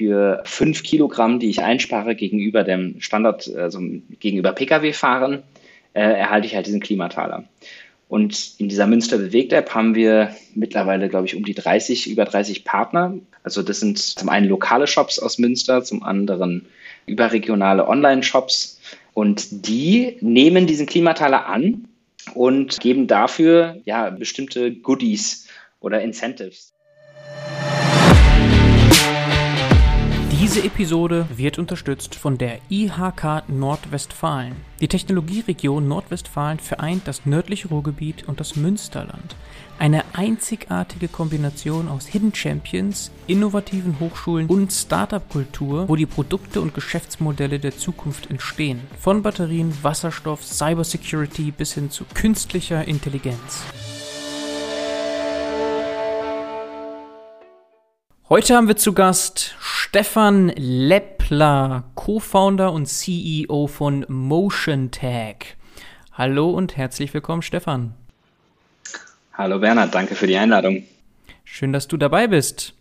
für fünf Kilogramm, die ich einspare gegenüber dem Standard, also gegenüber Pkw-Fahren, äh, erhalte ich halt diesen Klimataler. Und in dieser Münster Bewegt App haben wir mittlerweile, glaube ich, um die 30, über 30 Partner. Also das sind zum einen lokale Shops aus Münster, zum anderen überregionale Online-Shops. Und die nehmen diesen Klimataler an und geben dafür ja bestimmte Goodies oder Incentives. Diese Episode wird unterstützt von der IHK Nordwestfalen. Die Technologieregion Nordwestfalen vereint das nördliche Ruhrgebiet und das Münsterland. Eine einzigartige Kombination aus Hidden Champions, innovativen Hochschulen und Startup-Kultur, wo die Produkte und Geschäftsmodelle der Zukunft entstehen. Von Batterien, Wasserstoff, Cybersecurity bis hin zu künstlicher Intelligenz. Heute haben wir zu Gast Stefan Leppler, Co-Founder und CEO von MotionTag. Hallo und herzlich willkommen, Stefan. Hallo Bernhard, danke für die Einladung. Schön, dass du dabei bist.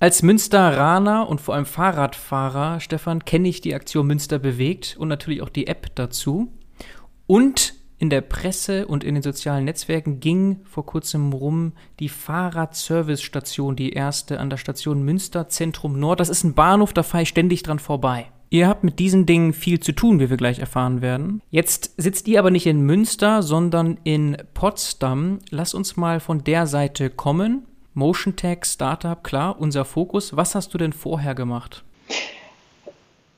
Als Münsteraner und vor allem Fahrradfahrer, Stefan, kenne ich die Aktion Münster bewegt und natürlich auch die App dazu. Und in der Presse und in den sozialen Netzwerken ging vor kurzem rum die Fahrradservice-Station, die erste an der Station Münster Zentrum Nord. Das ist ein Bahnhof, da fahre ich ständig dran vorbei. Ihr habt mit diesen Dingen viel zu tun, wie wir gleich erfahren werden. Jetzt sitzt ihr aber nicht in Münster, sondern in Potsdam. Lass uns mal von der Seite kommen. Motion Tech, Startup, klar, unser Fokus. Was hast du denn vorher gemacht?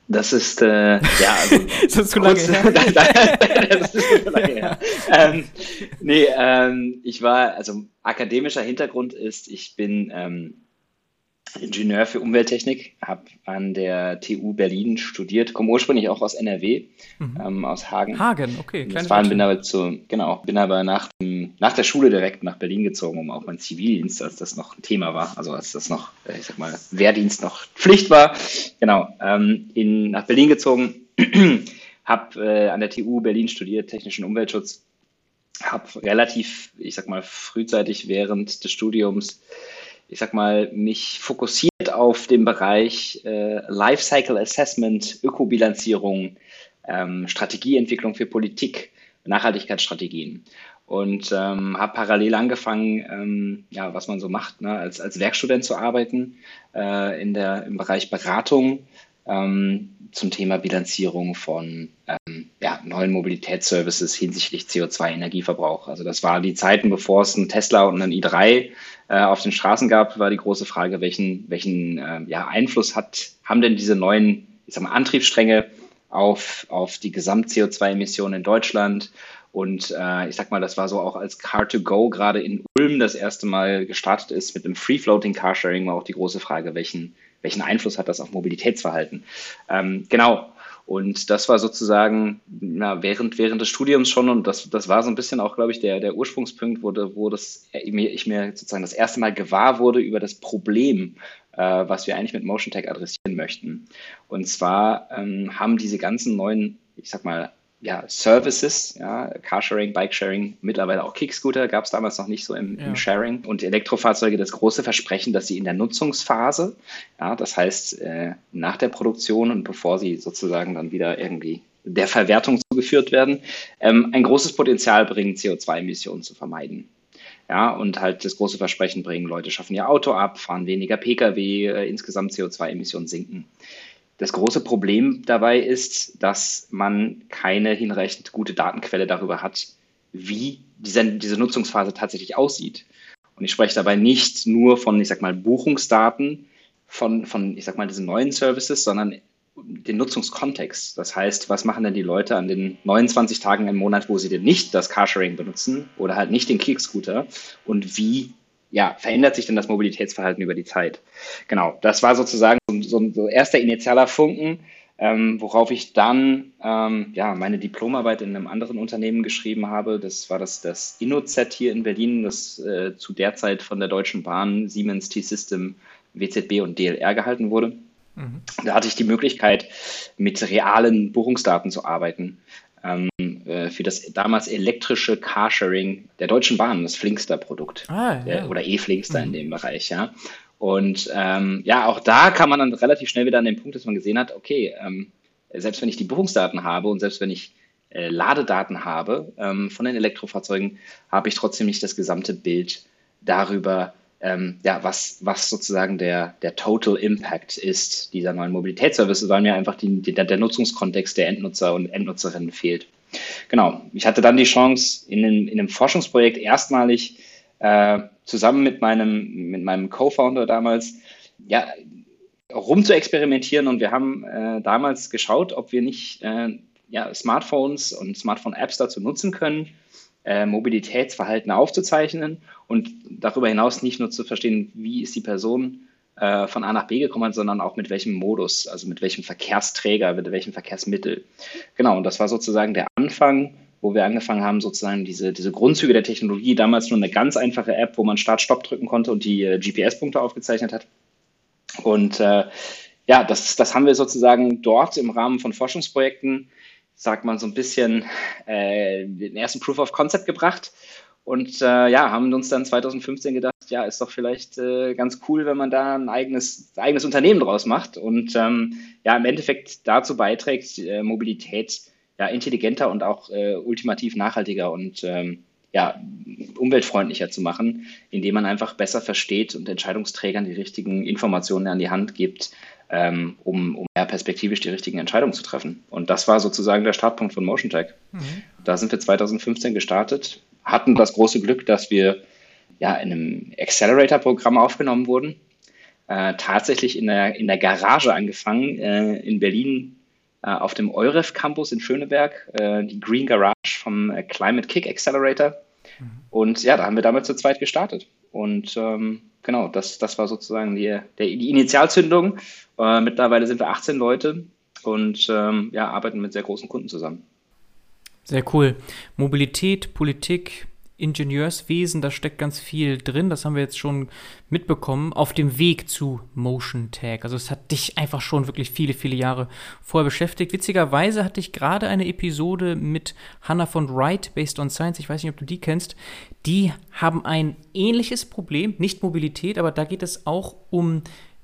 Das ist, äh, ja, also. das ist zu lange her. das ist zu lange her. Ähm, nee, ähm, ich war, also akademischer Hintergrund ist, ich bin ähm, Ingenieur für Umwelttechnik, habe an der TU Berlin studiert, komme ursprünglich auch aus NRW, mhm. ähm, aus Hagen. Hagen, okay. Westfalen bin aber zu, genau, bin aber nach, dem, nach der Schule direkt nach Berlin gezogen, um auch meinen Zivildienst, als das noch ein Thema war, also als das noch, äh, ich sag mal, Wehrdienst noch Pflicht war, genau, ähm, in, nach Berlin gezogen, habe äh, an der TU Berlin studiert, technischen Umweltschutz, habe relativ, ich sag mal, frühzeitig während des Studiums ich sag mal, mich fokussiert auf den Bereich äh, Lifecycle Assessment, Ökobilanzierung, ähm, Strategieentwicklung für Politik, Nachhaltigkeitsstrategien. Und ähm, habe parallel angefangen, ähm, ja, was man so macht, ne, als, als Werkstudent zu arbeiten äh, in der, im Bereich Beratung ähm, zum Thema Bilanzierung von ähm, ja, neuen Mobilitätsservices hinsichtlich CO2-Energieverbrauch. Also das war die Zeiten, bevor es einen Tesla und einen i3 äh, auf den Straßen gab, war die große Frage, welchen, welchen äh, ja, Einfluss hat, haben denn diese neuen ich sag mal, Antriebsstränge auf, auf die Gesamt-CO2-Emissionen in Deutschland? Und äh, ich sag mal, das war so auch als Car2Go gerade in Ulm das erste Mal gestartet ist mit dem Free-Floating Carsharing, war auch die große Frage, welchen, welchen Einfluss hat das auf Mobilitätsverhalten? Ähm, genau. Und das war sozusagen ja, während, während des Studiums schon und das, das war so ein bisschen auch, glaube ich, der, der Ursprungspunkt, wo, wo das, ich mir sozusagen das erste Mal gewahr wurde über das Problem, äh, was wir eigentlich mit Motion Tech adressieren möchten. Und zwar ähm, haben diese ganzen neuen, ich sag mal, ja, Services, ja, Carsharing, Bikesharing, mittlerweile auch Kickscooter, gab es damals noch nicht so im, ja. im, Sharing. Und Elektrofahrzeuge das große Versprechen, dass sie in der Nutzungsphase, ja, das heißt äh, nach der Produktion und bevor sie sozusagen dann wieder irgendwie der Verwertung zugeführt werden, ähm, ein großes Potenzial bringen, CO2-Emissionen zu vermeiden. Ja, und halt das große Versprechen bringen, Leute schaffen ihr Auto ab, fahren weniger Pkw, äh, insgesamt CO2-Emissionen sinken. Das große Problem dabei ist, dass man keine hinreichend gute Datenquelle darüber hat, wie diese, diese Nutzungsphase tatsächlich aussieht. Und ich spreche dabei nicht nur von, ich sag mal, Buchungsdaten von, von, ich sag mal, diesen neuen Services, sondern den Nutzungskontext. Das heißt, was machen denn die Leute an den 29 Tagen im Monat, wo sie denn nicht das Carsharing benutzen oder halt nicht den Kickscooter und wie ja, verändert sich denn das Mobilitätsverhalten über die Zeit? Genau, das war sozusagen so ein so erster initialer Funken, ähm, worauf ich dann ähm, ja, meine Diplomarbeit in einem anderen Unternehmen geschrieben habe. Das war das, das InnoZ hier in Berlin, das äh, zu der Zeit von der Deutschen Bahn, Siemens T-System, WZB und DLR gehalten wurde. Mhm. Da hatte ich die Möglichkeit, mit realen Buchungsdaten zu arbeiten ähm, äh, für das damals elektrische Carsharing der Deutschen Bahn, das Flinkster-Produkt. Ah, ja. Oder E-Flinkster mhm. in dem Bereich, ja. Und ähm, ja, auch da kann man dann relativ schnell wieder an den Punkt, dass man gesehen hat, okay, ähm, selbst wenn ich die Buchungsdaten habe und selbst wenn ich äh, Ladedaten habe ähm, von den Elektrofahrzeugen, habe ich trotzdem nicht das gesamte Bild darüber, ähm, ja, was, was sozusagen der, der Total Impact ist dieser neuen Mobilitätsservices, weil mir einfach die, die, der Nutzungskontext der Endnutzer und Endnutzerinnen fehlt. Genau, ich hatte dann die Chance, in einem, in einem Forschungsprojekt erstmalig äh, zusammen mit meinem, mit meinem Co-Founder damals, ja, rum zu experimentieren und wir haben äh, damals geschaut, ob wir nicht äh, ja, Smartphones und Smartphone-Apps dazu nutzen können, äh, Mobilitätsverhalten aufzuzeichnen und darüber hinaus nicht nur zu verstehen, wie ist die Person äh, von A nach B gekommen, sondern auch mit welchem Modus, also mit welchem Verkehrsträger, mit welchem Verkehrsmittel. Genau, und das war sozusagen der Anfang, wo wir angefangen haben, sozusagen diese, diese Grundzüge der Technologie, damals nur eine ganz einfache App, wo man Start-Stopp drücken konnte und die äh, GPS-Punkte aufgezeichnet hat. Und äh, ja, das, das haben wir sozusagen dort im Rahmen von Forschungsprojekten sagt man, so ein bisschen äh, den ersten Proof of Concept gebracht. Und äh, ja, haben uns dann 2015 gedacht, ja, ist doch vielleicht äh, ganz cool, wenn man da ein eigenes, eigenes Unternehmen draus macht und ähm, ja, im Endeffekt dazu beiträgt, äh, Mobilität ja, intelligenter und auch äh, ultimativ nachhaltiger und ähm, ja, umweltfreundlicher zu machen, indem man einfach besser versteht und Entscheidungsträgern die richtigen Informationen an die Hand gibt, ähm, um, um ja, perspektivisch die richtigen Entscheidungen zu treffen. Und das war sozusagen der Startpunkt von Motion Tech. Mhm. Da sind wir 2015 gestartet, hatten das große Glück, dass wir ja in einem Accelerator-Programm aufgenommen wurden. Äh, tatsächlich in der, in der Garage angefangen, äh, in Berlin äh, auf dem EUREF Campus in Schöneberg, äh, die Green Garage vom äh, Climate Kick Accelerator. Mhm. Und ja, da haben wir damit zu zweit gestartet. Und ähm, genau, das, das war sozusagen die, der, die Initialzündung. Äh, mittlerweile sind wir 18 Leute und ähm, ja, arbeiten mit sehr großen Kunden zusammen. Sehr cool. Mobilität, Politik, Ingenieurswesen, da steckt ganz viel drin. Das haben wir jetzt schon mitbekommen auf dem Weg zu Motion Tag. Also es hat dich einfach schon wirklich viele, viele Jahre vorher beschäftigt. Witzigerweise hatte ich gerade eine Episode mit Hannah von Wright, Based on Science. Ich weiß nicht, ob du die kennst. Die haben ein ähnliches Problem, nicht Mobilität, aber da geht es auch um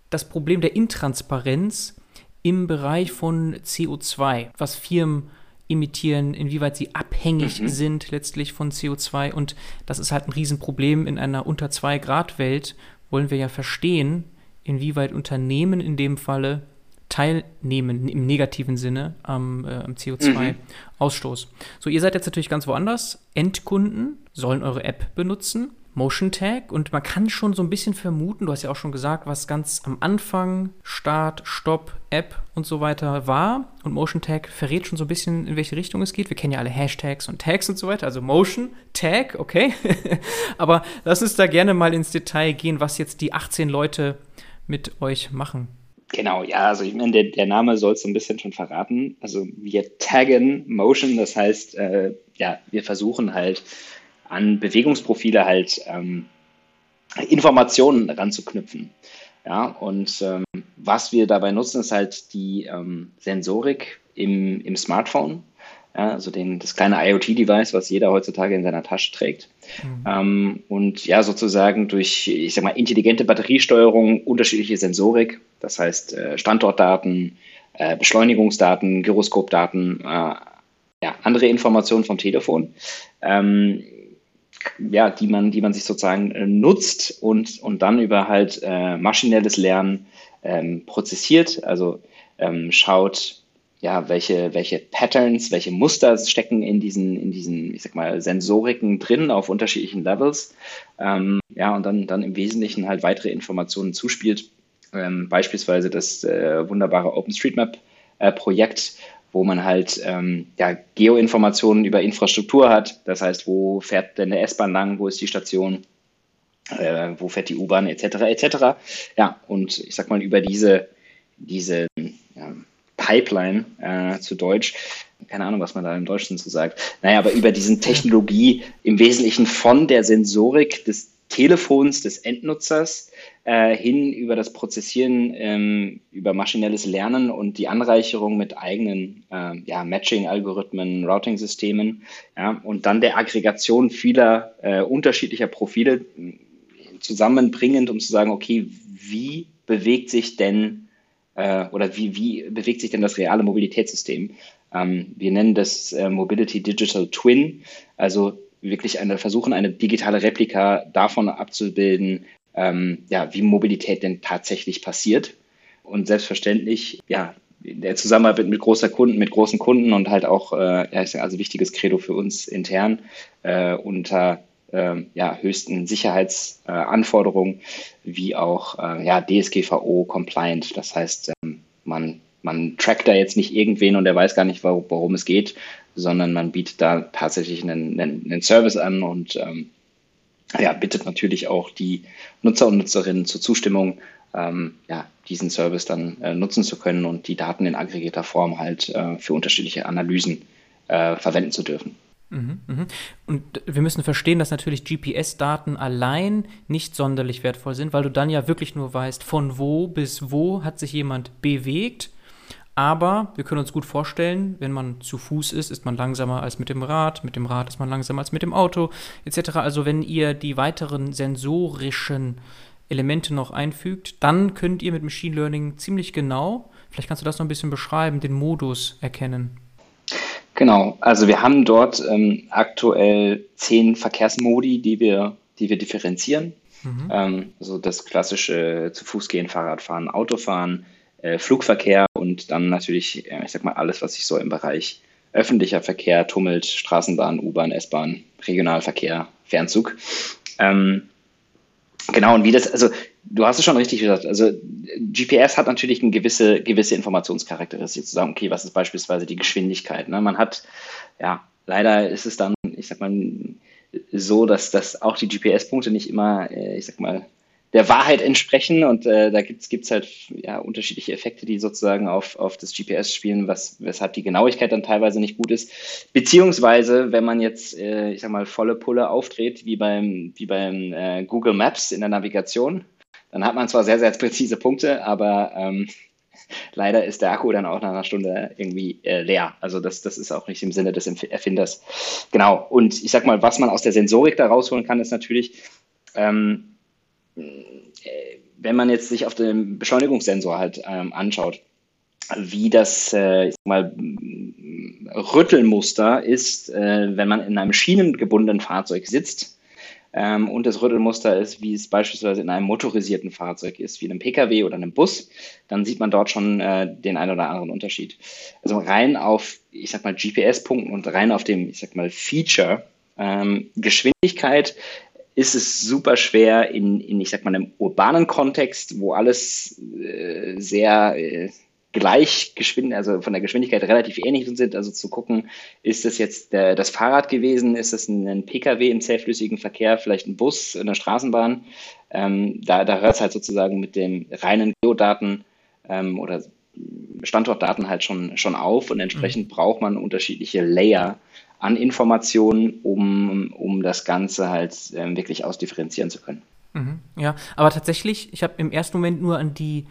das Problem der Intransparenz im Bereich von CO2, was Firmen emittieren, inwieweit sie abhängig mhm. sind letztlich von CO2. Und das ist halt ein Riesenproblem in einer unter 2 Grad Welt. Wollen wir ja verstehen, inwieweit Unternehmen in dem Falle teilnehmen im negativen Sinne am, äh, am CO2-Ausstoß. Mhm. So, ihr seid jetzt natürlich ganz woanders. Endkunden sollen eure App benutzen Motion Tag und man kann schon so ein bisschen vermuten, du hast ja auch schon gesagt, was ganz am Anfang Start, Stopp, App und so weiter war und Motion Tag verrät schon so ein bisschen, in welche Richtung es geht. Wir kennen ja alle Hashtags und Tags und so weiter, also Motion Tag, okay. Aber lass uns da gerne mal ins Detail gehen, was jetzt die 18 Leute mit euch machen. Genau, ja, also ich meine, der, der Name soll es so ein bisschen schon verraten. Also wir taggen Motion, das heißt, äh, ja, wir versuchen halt an Bewegungsprofile halt ähm, Informationen ranzuknüpfen. Ja, und ähm, was wir dabei nutzen, ist halt die ähm, Sensorik im, im Smartphone, ja, also den, das kleine IoT-Device, was jeder heutzutage in seiner Tasche trägt. Mhm. Ähm, und ja, sozusagen durch, ich sag mal, intelligente Batteriesteuerung, unterschiedliche Sensorik, das heißt äh, Standortdaten, äh, Beschleunigungsdaten, Gyroskopdaten, äh, ja, andere Informationen vom Telefon, ähm, ja, die man, die man sich sozusagen äh, nutzt und, und dann über halt äh, maschinelles Lernen ähm, prozessiert, also ähm, schaut, ja, welche, welche Patterns, welche Muster stecken in diesen, in diesen, ich sag mal, Sensoriken drin auf unterschiedlichen Levels. Ähm, ja, und dann, dann im Wesentlichen halt weitere Informationen zuspielt. Ähm, beispielsweise das äh, wunderbare OpenStreetMap-Projekt, äh, wo man halt ähm, ja, Geoinformationen über Infrastruktur hat. Das heißt, wo fährt denn der S-Bahn lang, wo ist die Station, äh, wo fährt die U-Bahn etc. etc. Ja, und ich sag mal über diese, diese ja, Pipeline äh, zu Deutsch, keine Ahnung, was man da im Deutschen zu sagt. Naja, aber über diesen Technologie im Wesentlichen von der Sensorik des Telefons des Endnutzers äh, hin über das Prozessieren, ähm, über maschinelles Lernen und die Anreicherung mit eigenen äh, ja, Matching-Algorithmen, Routing-Systemen ja, und dann der Aggregation vieler äh, unterschiedlicher Profile zusammenbringend, um zu sagen, okay, wie bewegt sich denn äh, oder wie, wie bewegt sich denn das reale Mobilitätssystem? Ähm, wir nennen das äh, Mobility Digital Twin, also wirklich eine, versuchen, eine digitale Replika davon abzubilden, ähm, ja, wie Mobilität denn tatsächlich passiert. Und selbstverständlich, ja, der Zusammenarbeit mit großer Kunden, mit großen Kunden und halt auch, äh, ja, also wichtiges Credo für uns intern äh, unter äh, ja, höchsten Sicherheitsanforderungen wie auch äh, ja, DSGVO compliant. Das heißt, ähm, man, man trackt da jetzt nicht irgendwen und der weiß gar nicht, worum, worum es geht, sondern man bietet da tatsächlich einen, einen, einen Service an und ähm, ja, bittet natürlich auch die Nutzer und Nutzerinnen zur Zustimmung, ähm, ja, diesen Service dann äh, nutzen zu können und die Daten in aggregierter Form halt äh, für unterschiedliche Analysen äh, verwenden zu dürfen. Mhm, mhm. Und wir müssen verstehen, dass natürlich GPS-Daten allein nicht sonderlich wertvoll sind, weil du dann ja wirklich nur weißt, von wo bis wo hat sich jemand bewegt. Aber wir können uns gut vorstellen, wenn man zu Fuß ist, ist man langsamer als mit dem Rad, mit dem Rad ist man langsamer als mit dem Auto, etc. Also wenn ihr die weiteren sensorischen Elemente noch einfügt, dann könnt ihr mit Machine Learning ziemlich genau, vielleicht kannst du das noch ein bisschen beschreiben, den Modus erkennen. Genau, also wir haben dort ähm, aktuell zehn Verkehrsmodi, die wir, die wir differenzieren. Mhm. Ähm, also das klassische zu Fuß gehen, Fahrradfahren, Autofahren, äh, Flugverkehr und dann natürlich, äh, ich sag mal, alles, was sich so im Bereich öffentlicher Verkehr tummelt, Straßenbahn, U-Bahn, S-Bahn, Regionalverkehr, Fernzug. Ähm, Genau, und wie das, also du hast es schon richtig gesagt, also GPS hat natürlich eine gewisse, gewisse Informationscharakteristik, zu sagen, okay, was ist beispielsweise die Geschwindigkeit? Ne? Man hat, ja, leider ist es dann, ich sag mal, so, dass, dass auch die GPS-Punkte nicht immer, äh, ich sag mal, der Wahrheit entsprechen. Und äh, da gibt es halt ja, unterschiedliche Effekte, die sozusagen auf, auf das GPS spielen, was, weshalb die Genauigkeit dann teilweise nicht gut ist. Beziehungsweise, wenn man jetzt, äh, ich sag mal, volle Pulle aufdreht, wie beim, wie beim äh, Google Maps in der Navigation, dann hat man zwar sehr, sehr präzise Punkte, aber ähm, leider ist der Akku dann auch nach einer Stunde irgendwie äh, leer. Also das, das ist auch nicht im Sinne des Erfinders. Genau. Und ich sag mal, was man aus der Sensorik da rausholen kann, ist natürlich, ähm, wenn man jetzt sich auf den Beschleunigungssensor halt ähm, anschaut, wie das äh, ich sag mal, Rüttelmuster ist, äh, wenn man in einem schienengebundenen Fahrzeug sitzt. Ähm, und das Rüttelmuster ist, wie es beispielsweise in einem motorisierten Fahrzeug ist, wie einem Pkw oder einem Bus, dann sieht man dort schon äh, den einen oder anderen Unterschied. Also rein auf, ich sag mal, GPS-Punkten und rein auf dem, ich sag mal, Feature, ähm, Geschwindigkeit ist es super schwer in, in ich sag mal, einem urbanen Kontext, wo alles äh, sehr äh, gleich geschwind, also von der Geschwindigkeit relativ ähnlich sind, also zu gucken, ist das jetzt der, das Fahrrad gewesen, ist das ein, ein Pkw im zähflüssigen Verkehr, vielleicht ein Bus, eine Straßenbahn, ähm, da, da hört es halt sozusagen mit den reinen Geodaten ähm, oder Standortdaten halt schon, schon auf. Und entsprechend mhm. braucht man unterschiedliche Layer an Informationen, um, um das Ganze halt äh, wirklich ausdifferenzieren zu können. Mhm, ja, aber tatsächlich, ich habe im ersten Moment nur an die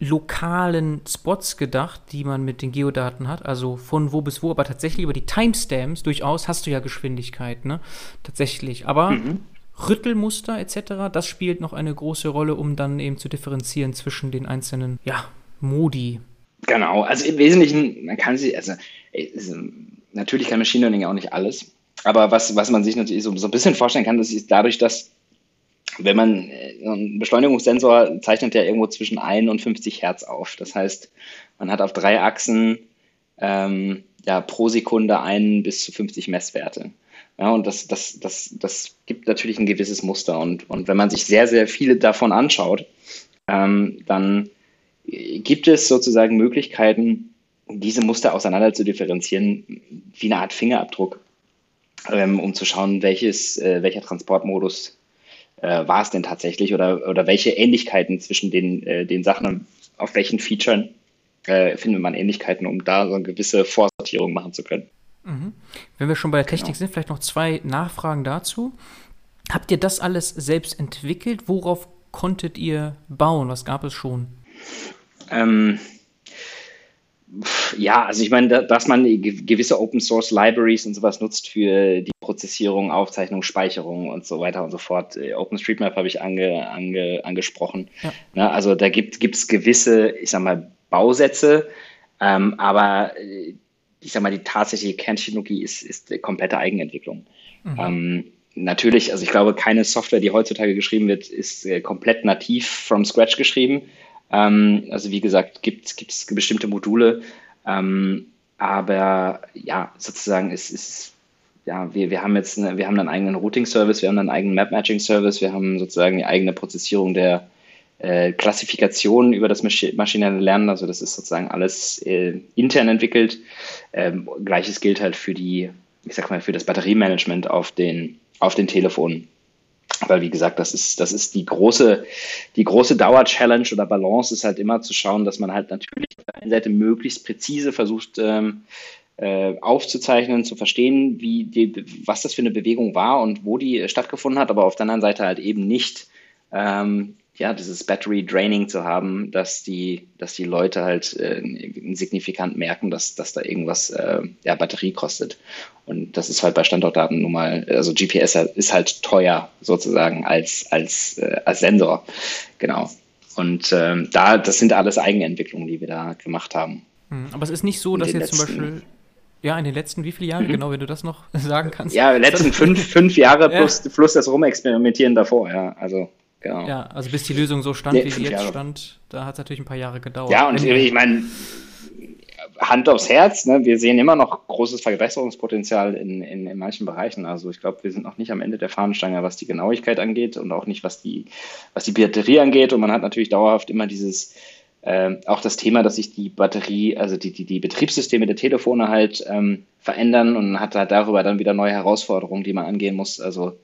lokalen Spots gedacht, die man mit den Geodaten hat, also von wo bis wo, aber tatsächlich über die Timestamps durchaus hast du ja Geschwindigkeit, ne? Tatsächlich. Aber mhm. Rüttelmuster etc., das spielt noch eine große Rolle, um dann eben zu differenzieren zwischen den einzelnen, ja, Modi. Genau, also im Wesentlichen, man kann sie, also natürlich kann Machine Learning auch nicht alles, aber was, was man sich natürlich so, so ein bisschen vorstellen kann, das ist dadurch, dass wenn man äh, ein Beschleunigungssensor zeichnet ja irgendwo zwischen 1 und 50 Hertz auf. Das heißt, man hat auf drei Achsen ähm, ja, pro Sekunde einen bis zu 50 Messwerte. Ja, und das, das, das, das gibt natürlich ein gewisses Muster. Und, und wenn man sich sehr, sehr viele davon anschaut, ähm, dann gibt es sozusagen Möglichkeiten, diese Muster auseinander zu differenzieren, wie eine Art Fingerabdruck, ähm, um zu schauen, welches, äh, welcher Transportmodus äh, war es denn tatsächlich oder, oder welche Ähnlichkeiten zwischen den, äh, den Sachen, auf welchen Featuren äh, findet man Ähnlichkeiten, um da so eine gewisse Vorsortierung machen zu können. Mhm. Wenn wir schon bei der Technik genau. sind, vielleicht noch zwei Nachfragen dazu. Habt ihr das alles selbst entwickelt? Worauf konntet ihr bauen? Was gab es schon? Ähm, Ja, also ich meine, dass man gewisse Open Source Libraries und sowas nutzt für die Prozessierung, Aufzeichnung, Speicherung und so weiter und so fort. Äh, OpenStreetMap habe ich ange, ange, angesprochen. Ja. Na, also da gibt es gewisse, ich sag mal, Bausätze, ähm, aber äh, ich sag mal, die tatsächliche Kerntechnologie ist, ist komplette Eigenentwicklung. Mhm. Ähm, natürlich, also ich glaube, keine Software, die heutzutage geschrieben wird, ist äh, komplett nativ from scratch geschrieben. Ähm, also wie gesagt, gibt es bestimmte Module, ähm, aber ja, sozusagen ist, ist ja, wir, wir haben jetzt eine, wir haben einen eigenen Routing-Service, wir haben einen eigenen Map-Matching-Service, wir haben sozusagen die eigene Prozessierung der äh, Klassifikation über das Masch maschinelle Lernen, also das ist sozusagen alles äh, intern entwickelt. Ähm, Gleiches gilt halt für die, ich sag mal, für das Batteriemanagement auf den, auf den Telefonen. Weil, wie gesagt, das ist, das ist die große, die große Dauer-Challenge oder Balance ist halt immer zu schauen, dass man halt natürlich auf der einen Seite möglichst präzise versucht, ähm, äh, aufzuzeichnen, zu verstehen, wie die, was das für eine Bewegung war und wo die stattgefunden hat, aber auf der anderen Seite halt eben nicht ähm, ja, dieses Battery Draining zu haben, dass die, dass die Leute halt äh, signifikant merken, dass, dass da irgendwas äh, ja, Batterie kostet. Und das ist halt bei Standortdaten nun mal, also GPS ist halt teuer sozusagen als, als, äh, als Sensor. Genau. Und ähm, da, das sind alles Eigenentwicklungen, die wir da gemacht haben. Hm, aber es ist nicht so, dass jetzt zum Beispiel ja, in den letzten wie viele Jahren, mhm. genau, wenn du das noch sagen kannst. Ja, letzten fünf, fünf Jahre plus, ja. plus das Rumexperimentieren davor, ja. Also Genau. Ja, also bis die Lösung so stand, ja, wie sie jetzt Jahre. stand, da hat es natürlich ein paar Jahre gedauert. Ja, und ich meine, Hand aufs Herz, ne, wir sehen immer noch großes Verbesserungspotenzial in, in, in manchen Bereichen. Also ich glaube, wir sind noch nicht am Ende der Fahnenstange, was die Genauigkeit angeht und auch nicht, was die, was die Batterie angeht. Und man hat natürlich dauerhaft immer dieses, äh, auch das Thema, dass sich die Batterie, also die, die, die Betriebssysteme der Telefone halt ähm, verändern und hat halt darüber dann wieder neue Herausforderungen, die man angehen muss. Also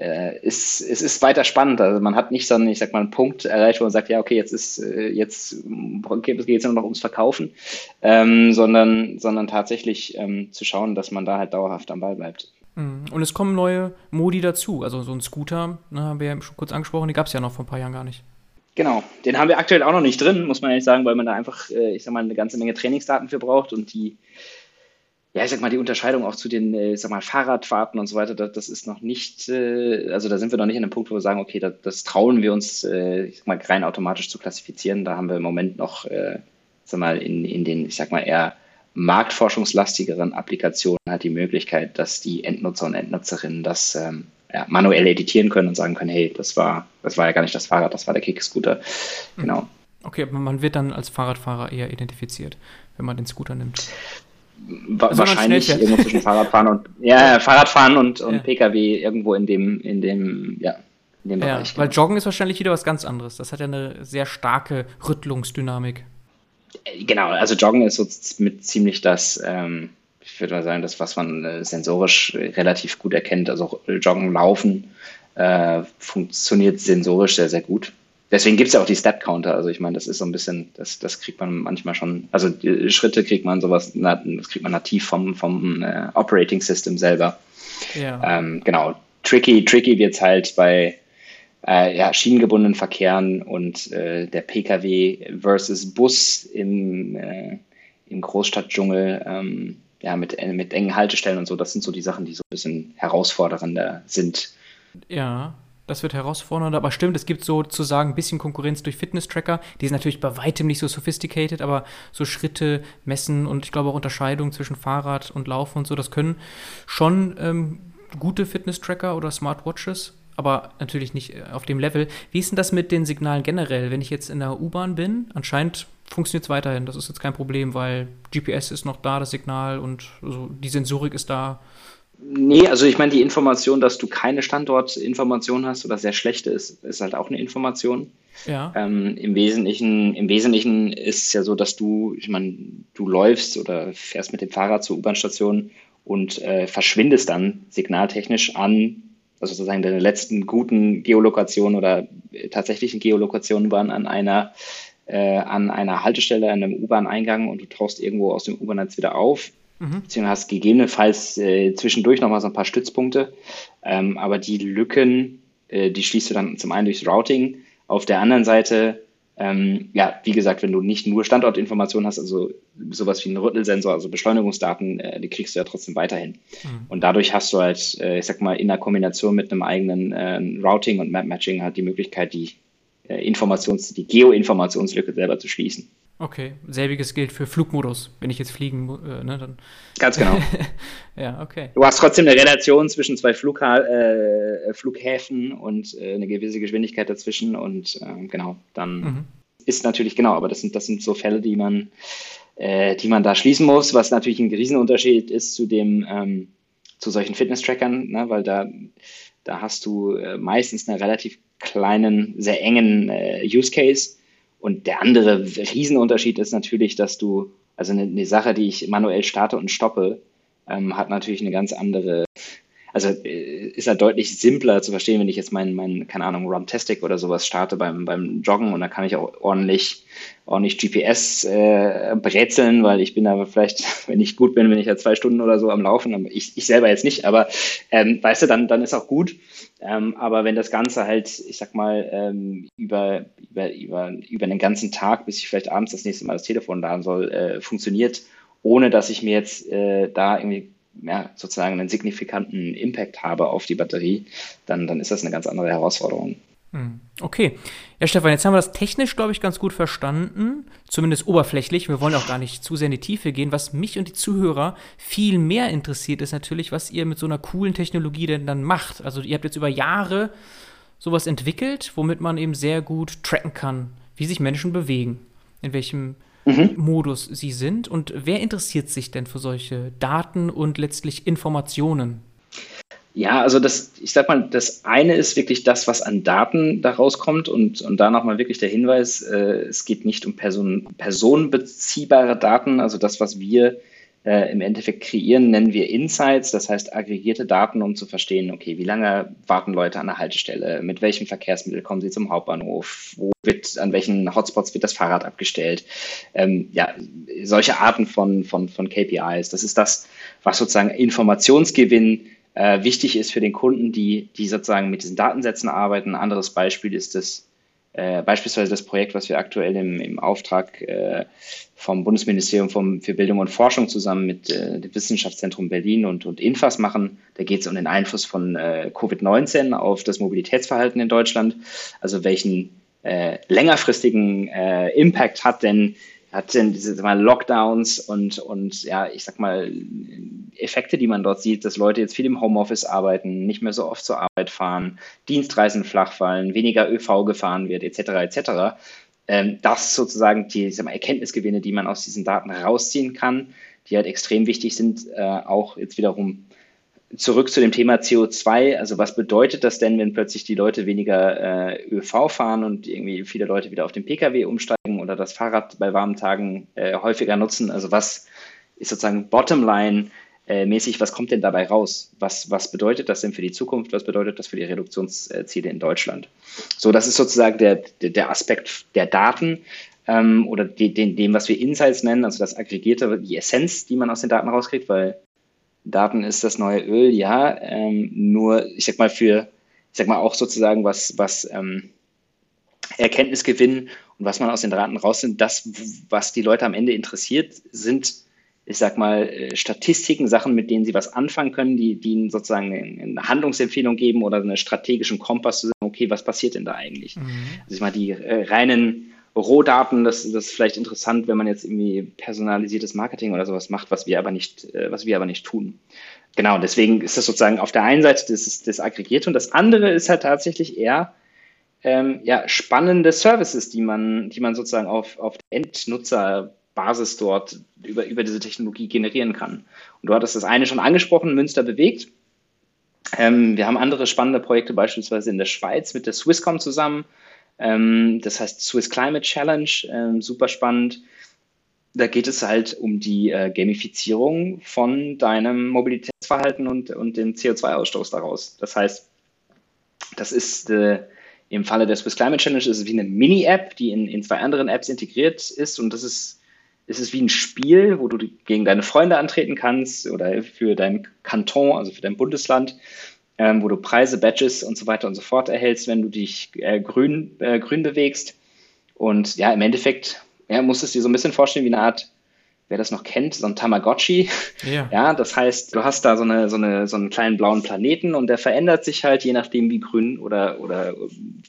äh, ist, es ist weiter spannend. Also man hat nicht so einen, ich sag mal, einen Punkt erreicht, wo man sagt, ja, okay, jetzt ist, äh, jetzt geht es nur noch ums Verkaufen, ähm, sondern, sondern tatsächlich ähm, zu schauen, dass man da halt dauerhaft am Ball bleibt. Mhm. Und es kommen neue Modi dazu. Also so ein Scooter, ne, haben wir ja schon kurz angesprochen, die gab es ja noch vor ein paar Jahren gar nicht. Genau, den haben wir aktuell auch noch nicht drin, muss man ehrlich sagen, weil man da einfach, äh, ich sag mal, eine ganze Menge Trainingsdaten für braucht und die ja, ich sag mal, die Unterscheidung auch zu den, äh, ich sag mal, Fahrradfahrten und so weiter, das, das ist noch nicht, äh, also da sind wir noch nicht an dem Punkt, wo wir sagen, okay, das, das trauen wir uns, äh, ich sag mal, rein automatisch zu klassifizieren. Da haben wir im Moment noch, äh, sag mal, in, in den, ich sag mal, eher marktforschungslastigeren Applikationen halt die Möglichkeit, dass die Endnutzer und Endnutzerinnen das ähm, ja, manuell editieren können und sagen können, hey, das war, das war ja gar nicht das Fahrrad, das war der Kickscooter. Genau. Okay, aber man wird dann als Fahrradfahrer eher identifiziert, wenn man den Scooter nimmt wa wahrscheinlich irgendwo zwischen Fahrradfahren und ja, Fahrradfahren und, und ja. Pkw irgendwo in dem, in dem, ja, in dem ja, Bereich. Weil. Joggen ist wahrscheinlich wieder was ganz anderes. Das hat ja eine sehr starke Rüttlungsdynamik. Äh, genau, also Joggen ist so mit ziemlich das, ähm, ich würde mal sagen, das, was man äh, sensorisch relativ gut erkennt. Also Joggen, Laufen äh, funktioniert sensorisch sehr, sehr gut deswegen gibt es ja auch die Step-Counter. Also ich meine, das ist so ein bisschen, das, das kriegt man manchmal schon, also die Schritte kriegt man sowas, das kriegt man nativ vom, vom äh, Operating System selber. Ja. Ähm, genau. Tricky, tricky wird es halt bei äh, ja, schienengebundenen Verkehren und äh, der Pkw versus Bus im, äh, im Großstadtdschungel. Ähm, ja, mit, äh, mit engen Haltestellen und so, das sind so die Sachen, die so ein bisschen herausfordernder sind. Ja, das wird herausfordernd, aber stimmt, es gibt sozusagen ein bisschen Konkurrenz durch Fitness-Tracker. Die sind natürlich bei weitem nicht so sophisticated, aber so Schritte messen und ich glaube auch Unterscheidungen zwischen Fahrrad und Laufen und so, das können schon ähm, gute Fitness-Tracker oder Smartwatches, aber natürlich nicht äh, auf dem Level. Wie ist denn das mit den Signalen generell? Wenn ich jetzt in der U-Bahn bin, anscheinend funktioniert es weiterhin. Das ist jetzt kein Problem, weil GPS ist noch da, das Signal und also die Sensorik ist da. Nee, also ich meine, die Information, dass du keine Standortinformation hast oder sehr schlechte ist, ist halt auch eine Information. Ja. Ähm, im, Wesentlichen, Im Wesentlichen ist es ja so, dass du, ich meine, du läufst oder fährst mit dem Fahrrad zur U-Bahn-Station und äh, verschwindest dann signaltechnisch an, also sozusagen deine letzten guten Geolokationen oder äh, tatsächlichen Geolokationen waren an einer, äh, an einer Haltestelle, an einem U-Bahn-Eingang und du tauchst irgendwo aus dem U-Bahn-Netz wieder auf Mhm. Beziehungsweise hast gegebenenfalls äh, zwischendurch nochmal so ein paar Stützpunkte. Ähm, aber die Lücken, äh, die schließt du dann zum einen durchs Routing. Auf der anderen Seite ähm, ja, wie gesagt, wenn du nicht nur Standortinformationen hast, also sowas wie einen Rüttelsensor, also Beschleunigungsdaten, äh, die kriegst du ja trotzdem weiterhin. Mhm. Und dadurch hast du halt, äh, ich sag mal, in der Kombination mit einem eigenen äh, Routing und Map Matching halt die Möglichkeit, die äh, Informations-, die Geoinformationslücke selber zu schließen. Okay, selbiges gilt für Flugmodus. Wenn ich jetzt fliegen, äh, ne, dann. Ganz genau. ja, okay. Du hast trotzdem eine Relation zwischen zwei Flugha äh, Flughäfen und äh, eine gewisse Geschwindigkeit dazwischen und äh, genau, dann mhm. ist natürlich genau, aber das sind, das sind so Fälle, die man, äh, die man da schließen muss, was natürlich ein Riesenunterschied ist zu dem, ähm, zu solchen Fitness-Trackern, ne, weil da, da hast du äh, meistens einen relativ kleinen, sehr engen Use Case und der andere Riesenunterschied ist natürlich, dass du, also eine, eine Sache, die ich manuell starte und stoppe, ähm, hat natürlich eine ganz andere also äh, ist halt deutlich simpler zu verstehen, wenn ich jetzt meinen, mein, keine Ahnung, Runtastic oder sowas starte beim, beim Joggen und da kann ich auch ordentlich, ordentlich GPS äh, brezeln, weil ich bin da vielleicht, wenn ich gut bin, bin ich ja zwei Stunden oder so am Laufen, ich, ich selber jetzt nicht, aber ähm, weißt du, dann, dann ist auch gut. Ähm, aber wenn das Ganze halt, ich sag mal, ähm, über, über, über, über einen ganzen Tag, bis ich vielleicht abends das nächste Mal das Telefon laden soll, äh, funktioniert, ohne dass ich mir jetzt äh, da irgendwie ja, sozusagen einen signifikanten Impact habe auf die Batterie, dann, dann ist das eine ganz andere Herausforderung. Hm, okay. Ja, Stefan, jetzt haben wir das technisch, glaube ich, ganz gut verstanden. Zumindest oberflächlich. Wir wollen auch gar nicht zu sehr in die Tiefe gehen. Was mich und die Zuhörer viel mehr interessiert, ist natürlich, was ihr mit so einer coolen Technologie denn dann macht. Also, ihr habt jetzt über Jahre sowas entwickelt, womit man eben sehr gut tracken kann, wie sich Menschen bewegen. In welchem mhm. Modus sie sind. Und wer interessiert sich denn für solche Daten und letztlich Informationen? Ja, also das, ich sag mal, das eine ist wirklich das, was an Daten da rauskommt und, und da nochmal wirklich der Hinweis, äh, es geht nicht um Person, personenbeziehbare Daten, also das, was wir äh, im Endeffekt kreieren, nennen wir Insights, das heißt aggregierte Daten, um zu verstehen, okay, wie lange warten Leute an der Haltestelle, mit welchem Verkehrsmittel kommen sie zum Hauptbahnhof, wo wird, an welchen Hotspots wird das Fahrrad abgestellt. Ähm, ja, solche Arten von, von, von KPIs, das ist das, was sozusagen Informationsgewinn äh, wichtig ist für den Kunden, die, die sozusagen mit diesen Datensätzen arbeiten. Ein anderes Beispiel ist das äh, beispielsweise das Projekt, was wir aktuell im, im Auftrag äh, vom Bundesministerium vom, für Bildung und Forschung zusammen mit äh, dem Wissenschaftszentrum Berlin und, und Infas machen. Da geht es um den Einfluss von äh, Covid-19 auf das Mobilitätsverhalten in Deutschland. Also welchen äh, längerfristigen äh, Impact hat denn hat denn diese mal Lockdowns und, und ja, ich sag mal, Effekte, die man dort sieht, dass Leute jetzt viel im Homeoffice arbeiten, nicht mehr so oft zur Arbeit fahren, Dienstreisen flach fallen, weniger ÖV gefahren wird, etc. etc. Ähm, das sozusagen die ich sag mal, Erkenntnisgewinne, die man aus diesen Daten rausziehen kann, die halt extrem wichtig sind, äh, auch jetzt wiederum zurück zu dem Thema CO2. Also was bedeutet das denn, wenn plötzlich die Leute weniger äh, ÖV fahren und irgendwie viele Leute wieder auf den Pkw umsteigen oder das Fahrrad bei warmen Tagen äh, häufiger nutzen? Also was ist sozusagen Bottomline äh, mäßig, was kommt denn dabei raus? Was, was bedeutet das denn für die Zukunft? Was bedeutet das für die Reduktionsziele in Deutschland? So, das ist sozusagen der, der Aspekt der Daten ähm, oder de, de, dem, was wir Insights nennen, also das Aggregierte, die Essenz, die man aus den Daten rauskriegt, weil Daten ist das neue Öl, ja. Ähm, nur, ich sag mal, für, ich sag mal, auch sozusagen, was, was ähm, Erkenntnisgewinn und was man aus den Daten raus sind, das, was die Leute am Ende interessiert, sind, ich sag mal, äh, Statistiken, Sachen, mit denen sie was anfangen können, die, die ihnen sozusagen eine Handlungsempfehlung geben oder einen strategischen Kompass zu sagen, okay, was passiert denn da eigentlich? Mhm. Also ich meine, die äh, reinen Rohdaten, das, das ist vielleicht interessant, wenn man jetzt irgendwie personalisiertes Marketing oder sowas macht, was wir aber nicht, äh, was wir aber nicht tun. Genau, deswegen ist das sozusagen auf der einen Seite das, das Aggregierte und das andere ist halt tatsächlich eher ähm, ja, spannende Services, die man, die man sozusagen auf, auf Endnutzerbasis dort über, über diese Technologie generieren kann. Und du hattest das eine schon angesprochen, Münster bewegt. Ähm, wir haben andere spannende Projekte beispielsweise in der Schweiz mit der Swisscom zusammen das heißt Swiss Climate Challenge, ähm, super spannend. Da geht es halt um die äh, Gamifizierung von deinem Mobilitätsverhalten und, und dem CO2-Ausstoß daraus. Das heißt, das ist äh, im Falle der Swiss Climate Challenge ist es wie eine Mini-App, die in, in zwei anderen Apps integriert ist und das ist es ist wie ein Spiel, wo du gegen deine Freunde antreten kannst oder für dein Kanton, also für dein Bundesland ähm, wo du Preise, Badges und so weiter und so fort erhältst, wenn du dich äh, grün, äh, grün bewegst. Und ja, im Endeffekt, ja, muss es dir so ein bisschen vorstellen wie eine Art wer das noch kennt, so ein Tamagotchi. Ja. ja, das heißt, du hast da so, eine, so, eine, so einen kleinen blauen Planeten und der verändert sich halt, je nachdem, wie grün oder, oder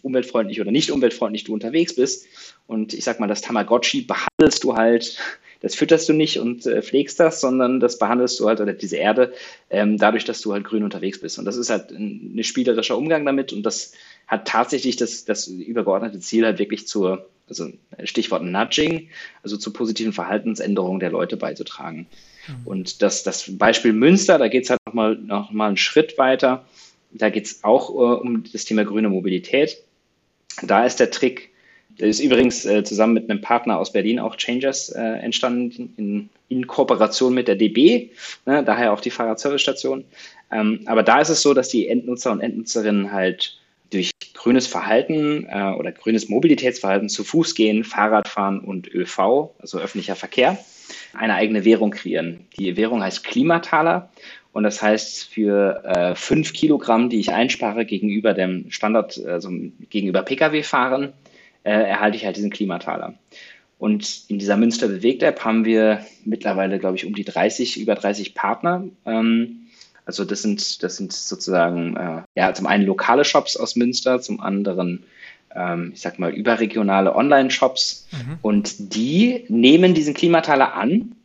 umweltfreundlich oder nicht umweltfreundlich du unterwegs bist. Und ich sag mal, das Tamagotchi behandelst du halt, das fütterst du nicht und äh, pflegst das, sondern das behandelst du halt, oder diese Erde, ähm, dadurch, dass du halt grün unterwegs bist. Und das ist halt ein, ein spielerischer Umgang damit und das hat tatsächlich das, das übergeordnete Ziel halt wirklich zur also Stichwort Nudging, also zur positiven Verhaltensänderung der Leute beizutragen. Mhm. Und das, das Beispiel Münster, da geht es halt nochmal noch mal einen Schritt weiter. Da geht es auch uh, um das Thema grüne Mobilität. Da ist der Trick, ist übrigens äh, zusammen mit einem Partner aus Berlin auch Changers äh, entstanden, in, in, Kooperation mit der DB, ne, daher auch die Fahrradservicestation. Ähm, aber da ist es so, dass die Endnutzer und Endnutzerinnen halt durch grünes Verhalten äh, oder grünes Mobilitätsverhalten zu Fuß gehen, Fahrradfahren und ÖV, also öffentlicher Verkehr, eine eigene Währung kreieren. Die Währung heißt Klimataler und das heißt, für äh, fünf Kilogramm, die ich einspare gegenüber dem Standard, also gegenüber Pkw-Fahren, äh, erhalte ich halt diesen Klimataler. Und in dieser Münster Bewegt App haben wir mittlerweile, glaube ich, um die 30, über 30 Partner. Ähm, also das sind, das sind sozusagen äh, ja zum einen lokale Shops aus Münster, zum anderen ähm, ich sag mal überregionale Online-Shops mhm. und die nehmen diesen Klimataler an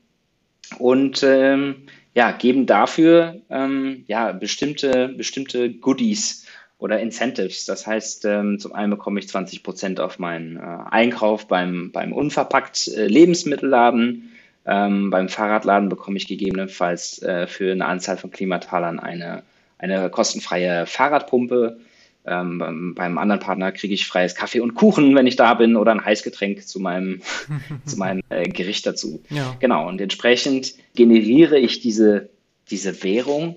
und ähm, ja geben dafür ähm, ja bestimmte bestimmte Goodies oder Incentives. Das heißt, ähm, zum einen bekomme ich 20 Prozent auf meinen äh, Einkauf beim, beim unverpackt äh, Lebensmittelladen. Ähm, beim Fahrradladen bekomme ich gegebenenfalls äh, für eine Anzahl von Klimatalern eine, eine kostenfreie Fahrradpumpe. Ähm, beim, beim, anderen Partner kriege ich freies Kaffee und Kuchen, wenn ich da bin, oder ein Heißgetränk zu meinem, zu meinem äh, Gericht dazu. Ja. Genau, und entsprechend generiere ich diese, diese Währung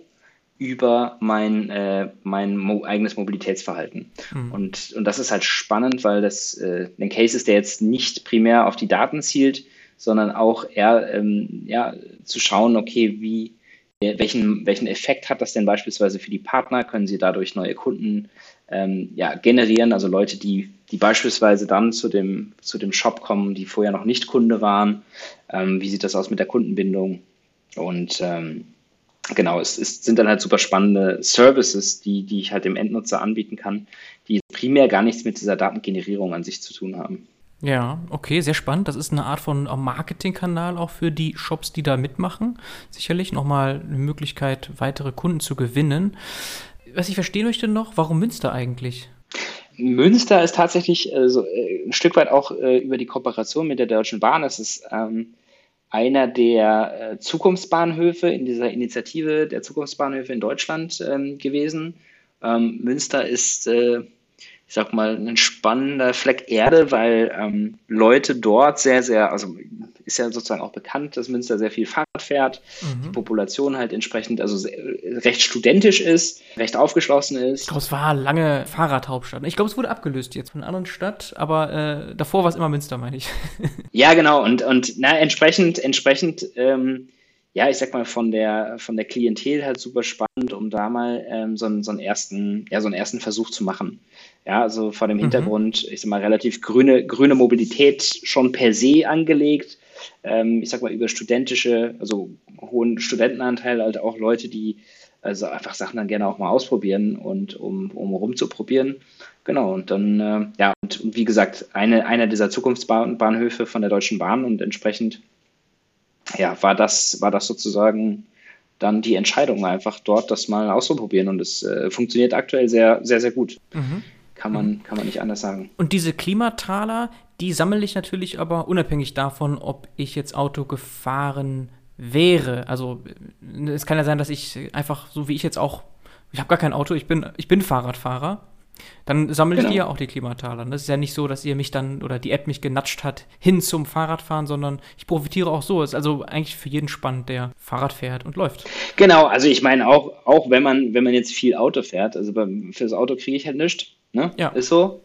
über mein, äh, mein mo eigenes Mobilitätsverhalten. Mhm. Und, und das ist halt spannend, weil das äh, ein Case ist, der jetzt nicht primär auf die Daten zielt, sondern auch eher ähm, ja, zu schauen, okay, wie, welchen, welchen Effekt hat das denn beispielsweise für die Partner? Können sie dadurch neue Kunden ähm, ja, generieren? Also Leute, die, die beispielsweise dann zu dem, zu dem Shop kommen, die vorher noch nicht Kunde waren. Ähm, wie sieht das aus mit der Kundenbindung? Und ähm, genau, es, es sind dann halt super spannende Services, die, die ich halt dem Endnutzer anbieten kann, die primär gar nichts mit dieser Datengenerierung an sich zu tun haben. Ja, okay, sehr spannend. Das ist eine Art von Marketingkanal auch für die Shops, die da mitmachen. Sicherlich nochmal eine Möglichkeit, weitere Kunden zu gewinnen. Was ich verstehen möchte noch, warum Münster eigentlich? Münster ist tatsächlich äh, so, äh, ein Stück weit auch äh, über die Kooperation mit der Deutschen Bahn. Es ist ähm, einer der äh, Zukunftsbahnhöfe in dieser Initiative der Zukunftsbahnhöfe in Deutschland ähm, gewesen. Ähm, Münster ist äh, ich sag mal, ein spannender Fleck Erde, weil ähm, Leute dort sehr, sehr, also ist ja sozusagen auch bekannt, dass Münster sehr viel Fahrrad fährt, mhm. die Population halt entsprechend, also sehr, recht studentisch ist, recht aufgeschlossen ist. Ich glaube, es war lange Fahrradhauptstadt. Ich glaube, es wurde abgelöst jetzt von einer anderen Stadt, aber äh, davor war es immer Münster, meine ich. ja, genau, und, und na, entsprechend, entsprechend, ähm, ja, ich sag mal, von der, von der Klientel halt super spannend, um da mal ähm, so, einen, so, einen ersten, ja, so einen ersten Versuch zu machen. Ja, also vor dem mhm. Hintergrund, mhm. ich sag mal, relativ grüne, grüne Mobilität schon per se angelegt. Ähm, ich sag mal, über studentische, also hohen Studentenanteil, halt auch Leute, die also einfach Sachen dann gerne auch mal ausprobieren und um, um rumzuprobieren. Genau, und dann, äh, ja, und, und, wie gesagt, eine, einer dieser Zukunftsbahnhöfe von der Deutschen Bahn und entsprechend, ja, war das, war das sozusagen dann die Entscheidung einfach dort das mal auszuprobieren und es äh, funktioniert aktuell sehr, sehr, sehr gut. Mhm. Kann man, kann man nicht anders sagen. Und diese Klimataler, die sammle ich natürlich aber unabhängig davon, ob ich jetzt Auto gefahren wäre. Also es kann ja sein, dass ich einfach, so wie ich jetzt auch, ich habe gar kein Auto, ich bin, ich bin Fahrradfahrer. Dann sammelt genau. ihr auch die Klimataler. Das ist ja nicht so, dass ihr mich dann oder die App mich genatscht hat hin zum Fahrradfahren, sondern ich profitiere auch so. Ist also eigentlich für jeden spannend, der Fahrrad fährt und läuft. Genau, also ich meine auch, auch wenn man, wenn man jetzt viel Auto fährt, also beim, fürs Auto kriege ich halt nichts. Ne? Ja. Ist so.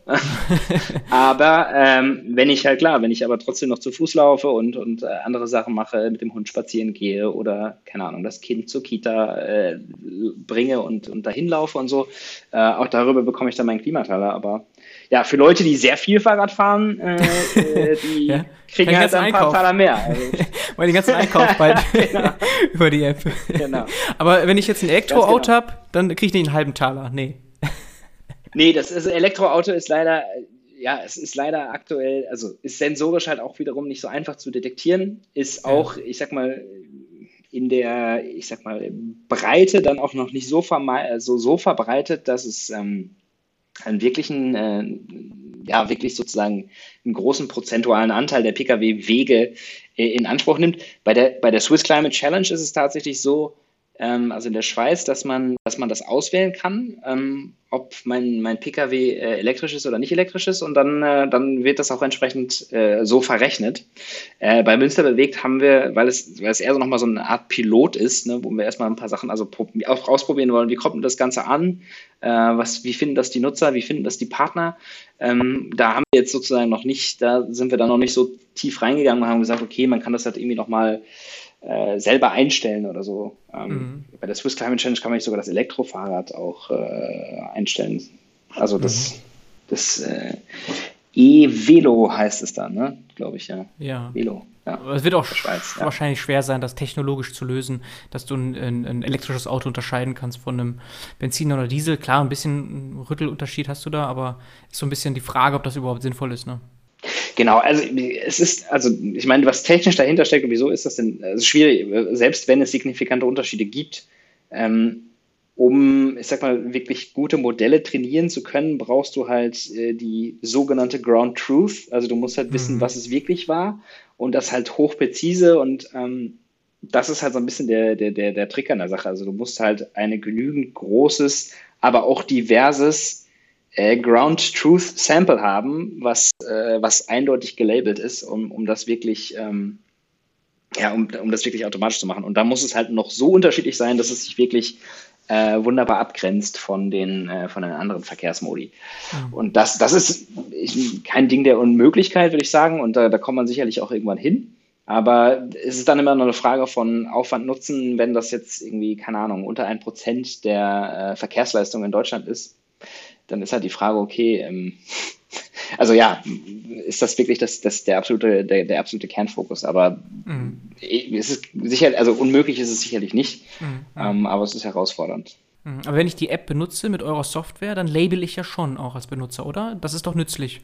aber ähm, wenn ich halt klar, wenn ich aber trotzdem noch zu Fuß laufe und, und äh, andere Sachen mache, mit dem Hund spazieren gehe oder, keine Ahnung, das Kind zur Kita äh, bringe und, und dahin laufe und so, äh, auch darüber bekomme ich dann meinen Klimataler. Aber ja, für Leute, die sehr viel Fahrrad fahren, äh, äh die ja, kriegen halt ein paar Taler mehr. Also. Weil den ganzen Einkauf bald genau. über die App. Genau. Aber wenn ich jetzt ein Elektroauto genau. habe, dann kriege ich nicht einen halben Taler. Nee. Nee, das ist, Elektroauto ist leider, ja, es ist leider aktuell, also ist sensorisch halt auch wiederum nicht so einfach zu detektieren, ist auch, ich sag mal, in der, ich sag mal, Breite dann auch noch nicht so, also so verbreitet, dass es ähm, einen wirklichen, äh, ja, wirklich sozusagen einen großen prozentualen Anteil der Pkw-Wege äh, in Anspruch nimmt. Bei der, bei der Swiss Climate Challenge ist es tatsächlich so, ähm, also in der Schweiz, dass man, dass man das auswählen kann, ähm, ob mein, mein Pkw äh, elektrisch ist oder nicht elektrisch ist und dann, äh, dann wird das auch entsprechend äh, so verrechnet. Äh, bei Münster bewegt haben wir, weil es, weil es eher so nochmal so eine Art Pilot ist, ne, wo wir erstmal ein paar Sachen also auch ausprobieren wollen, wie kommt das Ganze an, äh, was, wie finden das die Nutzer, wie finden das die Partner. Ähm, da haben wir jetzt sozusagen noch nicht, da sind wir dann noch nicht so tief reingegangen und haben gesagt, okay, man kann das halt irgendwie nochmal äh, selber einstellen oder so. Ähm, mhm. Bei der Swiss Climate Challenge kann man nicht sogar das Elektrofahrrad auch äh, einstellen. Also das, mhm. das äh, E-Velo heißt es dann, ne? glaube ich, ja. Ja. Velo. Ja. Aber es wird auch Schweiz, ja. wahrscheinlich schwer sein, das technologisch zu lösen, dass du ein, ein, ein, elektrisches Auto unterscheiden kannst von einem Benzin oder Diesel. Klar, ein bisschen Rüttelunterschied hast du da, aber ist so ein bisschen die Frage, ob das überhaupt sinnvoll ist. Ne? Genau, also es ist, also ich meine, was technisch dahinter steckt und wieso ist das denn also schwierig, selbst wenn es signifikante Unterschiede gibt, ähm, um, ich sag mal, wirklich gute Modelle trainieren zu können, brauchst du halt äh, die sogenannte Ground Truth. Also du musst halt wissen, mhm. was es wirklich war und das halt hochpräzise und ähm, das ist halt so ein bisschen der, der, der, der Trick an der Sache. Also du musst halt eine genügend großes, aber auch diverses äh, Ground Truth Sample haben, was, äh, was eindeutig gelabelt ist, um, um das wirklich, ähm, ja, um, um das wirklich automatisch zu machen. Und da muss es halt noch so unterschiedlich sein, dass es sich wirklich äh, wunderbar abgrenzt von den, äh, von den anderen Verkehrsmodi. Mhm. Und das, das ist kein Ding der Unmöglichkeit, würde ich sagen. Und da, da kommt man sicherlich auch irgendwann hin. Aber es ist dann immer noch eine Frage von Aufwand Nutzen, wenn das jetzt irgendwie, keine Ahnung, unter ein Prozent der äh, Verkehrsleistung in Deutschland ist dann ist halt die Frage, okay, ähm, also ja, ist das wirklich das, das der absolute, der, der absolute Kernfokus? Aber mhm. es ist sicher, also unmöglich ist es sicherlich nicht, mhm. ähm, aber es ist herausfordernd. Mhm. Aber wenn ich die App benutze mit eurer Software, dann label ich ja schon auch als Benutzer, oder? Das ist doch nützlich.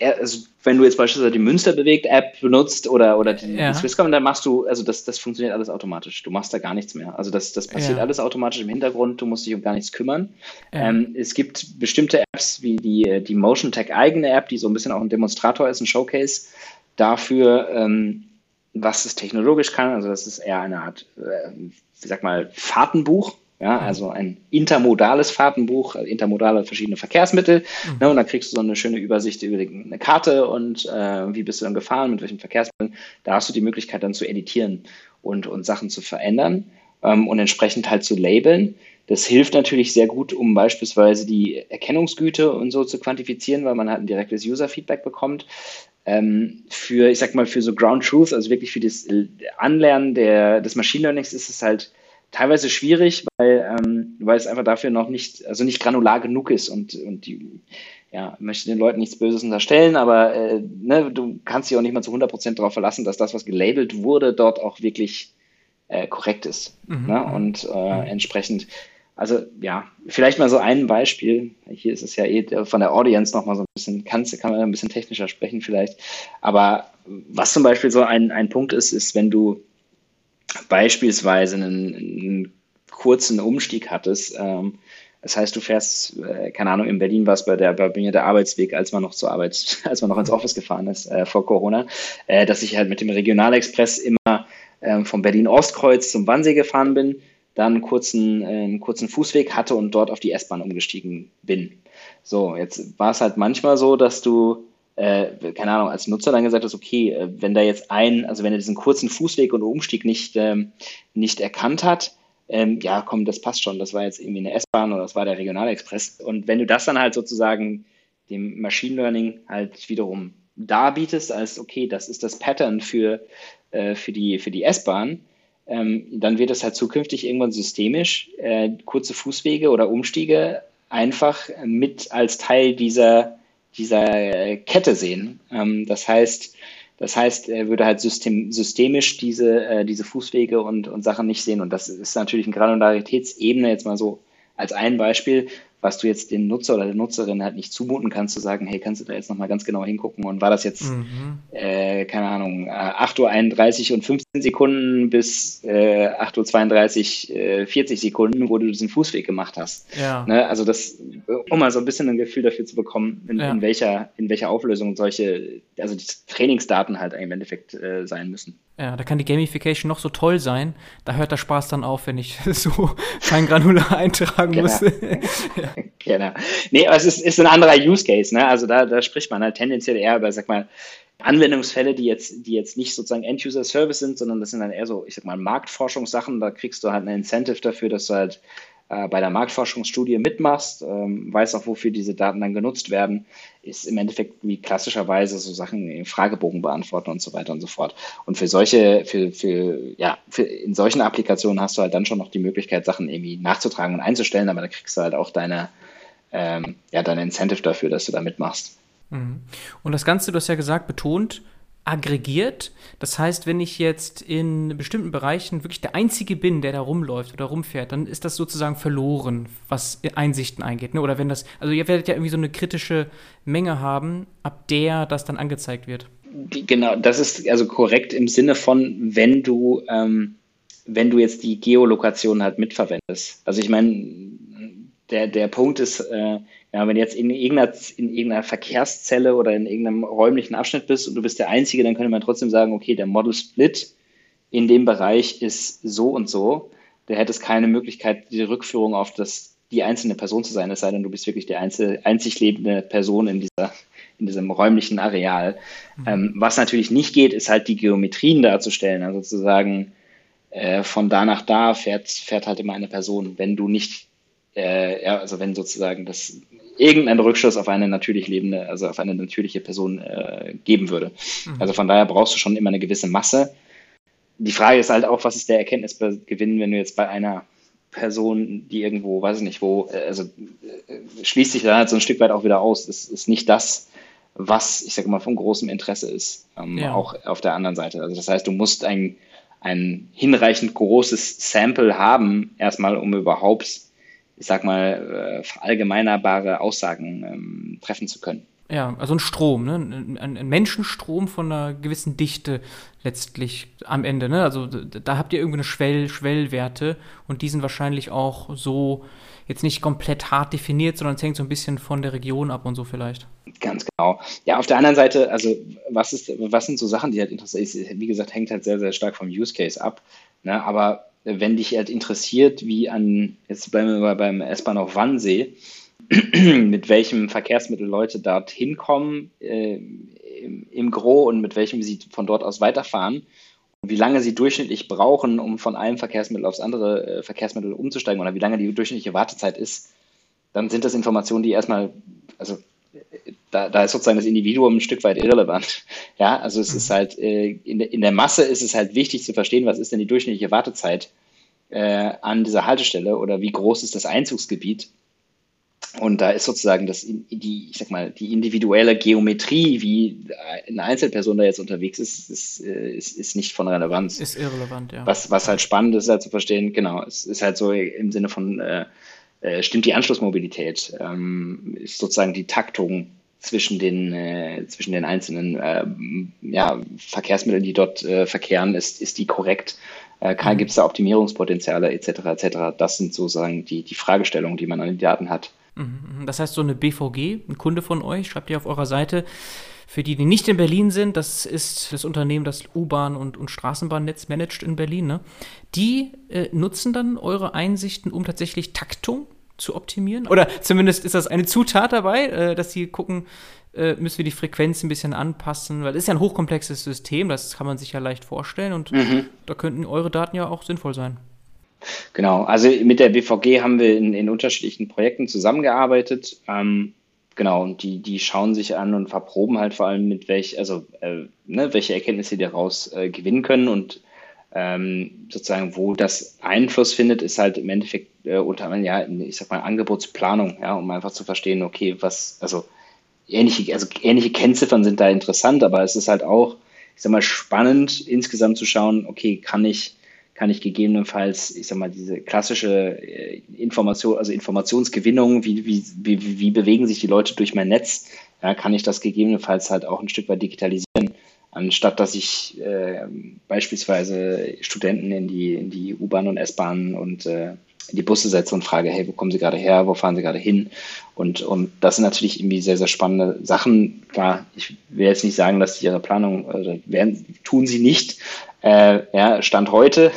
Also wenn du jetzt beispielsweise die Münster bewegt App benutzt oder, oder die, ja. Swisscom, dann machst du, also das, das funktioniert alles automatisch. Du machst da gar nichts mehr. Also das, das passiert ja. alles automatisch im Hintergrund, du musst dich um gar nichts kümmern. Ja. Ähm, es gibt bestimmte Apps wie die, die Motion Tech eigene App, die so ein bisschen auch ein Demonstrator ist, ein Showcase dafür, ähm, was es technologisch kann. Also das ist eher eine Art, äh, ich sag mal, Fahrtenbuch ja, also ein intermodales Fahrtenbuch, also intermodale verschiedene Verkehrsmittel. Mhm. Ne, und dann kriegst du so eine schöne Übersicht über eine Karte und äh, wie bist du dann gefahren, mit welchen Verkehrsmitteln. Da hast du die Möglichkeit dann zu editieren und, und Sachen zu verändern ähm, und entsprechend halt zu labeln. Das hilft natürlich sehr gut, um beispielsweise die Erkennungsgüte und so zu quantifizieren, weil man halt ein direktes User-Feedback bekommt. Ähm, für, ich sag mal, für so Ground Truth, also wirklich für das Anlernen der, des Machine Learnings ist es halt teilweise schwierig, weil, ähm, weil es einfach dafür noch nicht, also nicht granular genug ist und, und die, ja, möchte den Leuten nichts Böses unterstellen, aber äh, ne, du kannst dich auch nicht mal zu 100% darauf verlassen, dass das, was gelabelt wurde, dort auch wirklich äh, korrekt ist. Mhm. Ne? Und äh, entsprechend, also ja, vielleicht mal so ein Beispiel. Hier ist es ja eh von der Audience nochmal so ein bisschen, kannst, kann man ein bisschen technischer sprechen vielleicht. Aber was zum Beispiel so ein, ein Punkt ist, ist, wenn du beispielsweise einen, einen kurzen Umstieg hattest, ähm, das heißt, du fährst, äh, keine Ahnung, in Berlin war es bei, der, bei mir der Arbeitsweg, als man noch zur Arbeit, als man noch ins Office gefahren ist äh, vor Corona, äh, dass ich halt mit dem Regionalexpress immer äh, vom Berlin-Ostkreuz zum Wannsee gefahren bin, dann einen kurzen, äh, einen kurzen Fußweg hatte und dort auf die S-Bahn umgestiegen bin. So, jetzt war es halt manchmal so, dass du äh, keine Ahnung, als Nutzer dann gesagt hast, okay, äh, wenn da jetzt ein, also wenn er diesen kurzen Fußweg und Umstieg nicht, ähm, nicht erkannt hat, ähm, ja, komm, das passt schon, das war jetzt irgendwie eine S-Bahn oder das war der Regionalexpress. Und wenn du das dann halt sozusagen dem Machine Learning halt wiederum darbietest, als okay, das ist das Pattern für, äh, für die, für die S-Bahn, ähm, dann wird das halt zukünftig irgendwann systemisch äh, kurze Fußwege oder Umstiege einfach mit als Teil dieser, dieser Kette sehen. Ähm, das heißt, das heißt, er würde halt system, systemisch diese, äh, diese Fußwege und, und Sachen nicht sehen. Und das ist natürlich eine Granularitätsebene, jetzt mal so als ein Beispiel, was du jetzt dem Nutzer oder der Nutzerin halt nicht zumuten kannst, zu sagen, hey, kannst du da jetzt nochmal ganz genau hingucken und war das jetzt, mhm. äh, keine Ahnung, 8.31 Uhr und 15 Sekunden bis äh, 8.32 Uhr äh, 40 Sekunden, wo du diesen Fußweg gemacht hast. Ja. Ne? Also das, um mal so ein bisschen ein Gefühl dafür zu bekommen, in, ja. in welcher, in welcher Auflösung solche, also die Trainingsdaten halt im Endeffekt äh, sein müssen. Ja, da kann die Gamification noch so toll sein. Da hört der Spaß dann auf, wenn ich so kein Granular eintragen genau. muss. ja. Genau. Nee, aber es ist, ist ein anderer Use Case, ne? Also da, da spricht man halt tendenziell eher über, sag mal, Anwendungsfälle, die jetzt, die jetzt nicht sozusagen End-User-Service sind, sondern das sind dann eher so, ich sag mal, Marktforschungssachen. Da kriegst du halt ein Incentive dafür, dass du halt äh, bei der Marktforschungsstudie mitmachst, ähm, weißt auch, wofür diese Daten dann genutzt werden, ist im Endeffekt wie klassischerweise so Sachen im Fragebogen beantworten und so weiter und so fort. Und für solche, für, für, ja, für, in solchen Applikationen hast du halt dann schon noch die Möglichkeit, Sachen irgendwie nachzutragen und einzustellen, aber da kriegst du halt auch deine, ähm, ja, dein Incentive dafür, dass du da mitmachst. Mhm. Und das Ganze, du hast ja gesagt, betont, aggregiert. Das heißt, wenn ich jetzt in bestimmten Bereichen wirklich der Einzige bin, der da rumläuft oder rumfährt, dann ist das sozusagen verloren, was Einsichten eingeht. Ne? Oder wenn das, also ihr werdet ja irgendwie so eine kritische Menge haben, ab der das dann angezeigt wird. Genau, das ist also korrekt im Sinne von, wenn du, ähm, wenn du jetzt die Geolokation halt mitverwendest. Also ich meine, der, der Punkt ist, äh, ja, wenn du jetzt in irgendeiner, in irgendeiner Verkehrszelle oder in irgendeinem räumlichen Abschnitt bist und du bist der Einzige, dann könnte man trotzdem sagen, okay, der Model Split in dem Bereich ist so und so. Da hätte es keine Möglichkeit, die Rückführung auf das, die einzelne Person zu sein, es sei denn, du bist wirklich die einzel, einzig lebende Person in dieser, in diesem räumlichen Areal. Mhm. Ähm, was natürlich nicht geht, ist halt die Geometrien darzustellen, also zu sagen, äh, von da nach da fährt, fährt halt immer eine Person. Wenn du nicht äh, ja, also wenn sozusagen das irgendeinen Rückschluss auf eine natürlich lebende, also auf eine natürliche Person äh, geben würde. Mhm. Also von daher brauchst du schon immer eine gewisse Masse. Die Frage ist halt auch, was ist der Erkenntnisgewinn, wenn du jetzt bei einer Person, die irgendwo, weiß ich nicht wo, äh, also äh, schließt sich da halt so ein Stück weit auch wieder aus. Das ist nicht das, was, ich sage mal, von großem Interesse ist, ähm, ja. auch auf der anderen Seite. Also das heißt, du musst ein, ein hinreichend großes Sample haben, erstmal, um überhaupt ich sag mal, äh, verallgemeinerbare Aussagen ähm, treffen zu können. Ja, also ein Strom, ne? ein, ein, Menschenstrom von einer gewissen Dichte letztlich am Ende. Ne? Also da habt ihr irgendeine Schwell, Schwellwerte und die sind wahrscheinlich auch so jetzt nicht komplett hart definiert, sondern es hängt so ein bisschen von der Region ab und so vielleicht. Ganz genau. Ja, auf der anderen Seite, also was ist, was sind so Sachen, die halt interessant sind? Wie gesagt, hängt halt sehr, sehr stark vom Use Case ab. Ne? Aber wenn dich halt interessiert, wie an, jetzt bleiben wir beim S-Bahnhof Wannsee, mit welchem Verkehrsmittel Leute dort hinkommen äh, im, im Gro und mit welchem sie von dort aus weiterfahren und wie lange sie durchschnittlich brauchen, um von einem Verkehrsmittel aufs andere äh, Verkehrsmittel umzusteigen oder wie lange die durchschnittliche Wartezeit ist, dann sind das Informationen, die erstmal, also da, da ist sozusagen das Individuum ein Stück weit irrelevant. Ja, also es ist mhm. halt, äh, in, in der Masse ist es halt wichtig zu verstehen, was ist denn die durchschnittliche Wartezeit äh, an dieser Haltestelle oder wie groß ist das Einzugsgebiet. Und da ist sozusagen das, die, ich sag mal, die individuelle Geometrie, wie eine Einzelperson da jetzt unterwegs ist, ist, äh, ist, ist nicht von Relevanz. Ist irrelevant, ja. Was, was halt spannend ist, halt zu verstehen, genau, es ist halt so im Sinne von, äh, äh, stimmt die Anschlussmobilität, ähm, ist sozusagen die Taktung zwischen den, äh, zwischen den einzelnen äh, ja, Verkehrsmitteln, die dort äh, verkehren, ist, ist die korrekt? Äh, mhm. Gibt es da Optimierungspotenziale etc. etc. Das sind sozusagen die, die Fragestellungen, die man an den Daten hat. Mhm, mhm. Das heißt, so eine BVG, ein Kunde von euch, schreibt ihr auf eurer Seite, für die, die nicht in Berlin sind, das ist das Unternehmen, das U-Bahn und, und Straßenbahnnetz managt in Berlin, ne? die äh, nutzen dann eure Einsichten, um tatsächlich Taktung zu optimieren? Oder zumindest ist das eine Zutat dabei, äh, dass sie gucken, äh, müssen wir die Frequenz ein bisschen anpassen, weil es ist ja ein hochkomplexes System, das kann man sich ja leicht vorstellen und mhm. da könnten eure Daten ja auch sinnvoll sein. Genau, also mit der BVG haben wir in, in unterschiedlichen Projekten zusammengearbeitet. Ähm, genau, und die, die schauen sich an und verproben halt vor allem mit welch, also äh, ne, welche Erkenntnisse die daraus äh, gewinnen können. Und ähm, sozusagen, wo das Einfluss findet, ist halt im Endeffekt äh, unter anderem, ja, ich sag mal, Angebotsplanung, ja, um einfach zu verstehen, okay, was, also ähnliche, also ähnliche Kennziffern sind da interessant, aber es ist halt auch, ich sag mal, spannend, insgesamt zu schauen, okay, kann ich, kann ich gegebenenfalls, ich sag mal, diese klassische äh, Information, also Informationsgewinnung, wie, wie, wie, wie bewegen sich die Leute durch mein Netz, ja, kann ich das gegebenenfalls halt auch ein Stück weit digitalisieren anstatt dass ich äh, beispielsweise Studenten in die, in die U-Bahn und S-Bahn und äh, in die Busse setze und frage, hey, wo kommen Sie gerade her, wo fahren Sie gerade hin? Und, und das sind natürlich irgendwie sehr, sehr spannende Sachen. Klar, ich will jetzt nicht sagen, dass sie ihre Planung, oder werden, tun sie nicht, äh, ja, Stand heute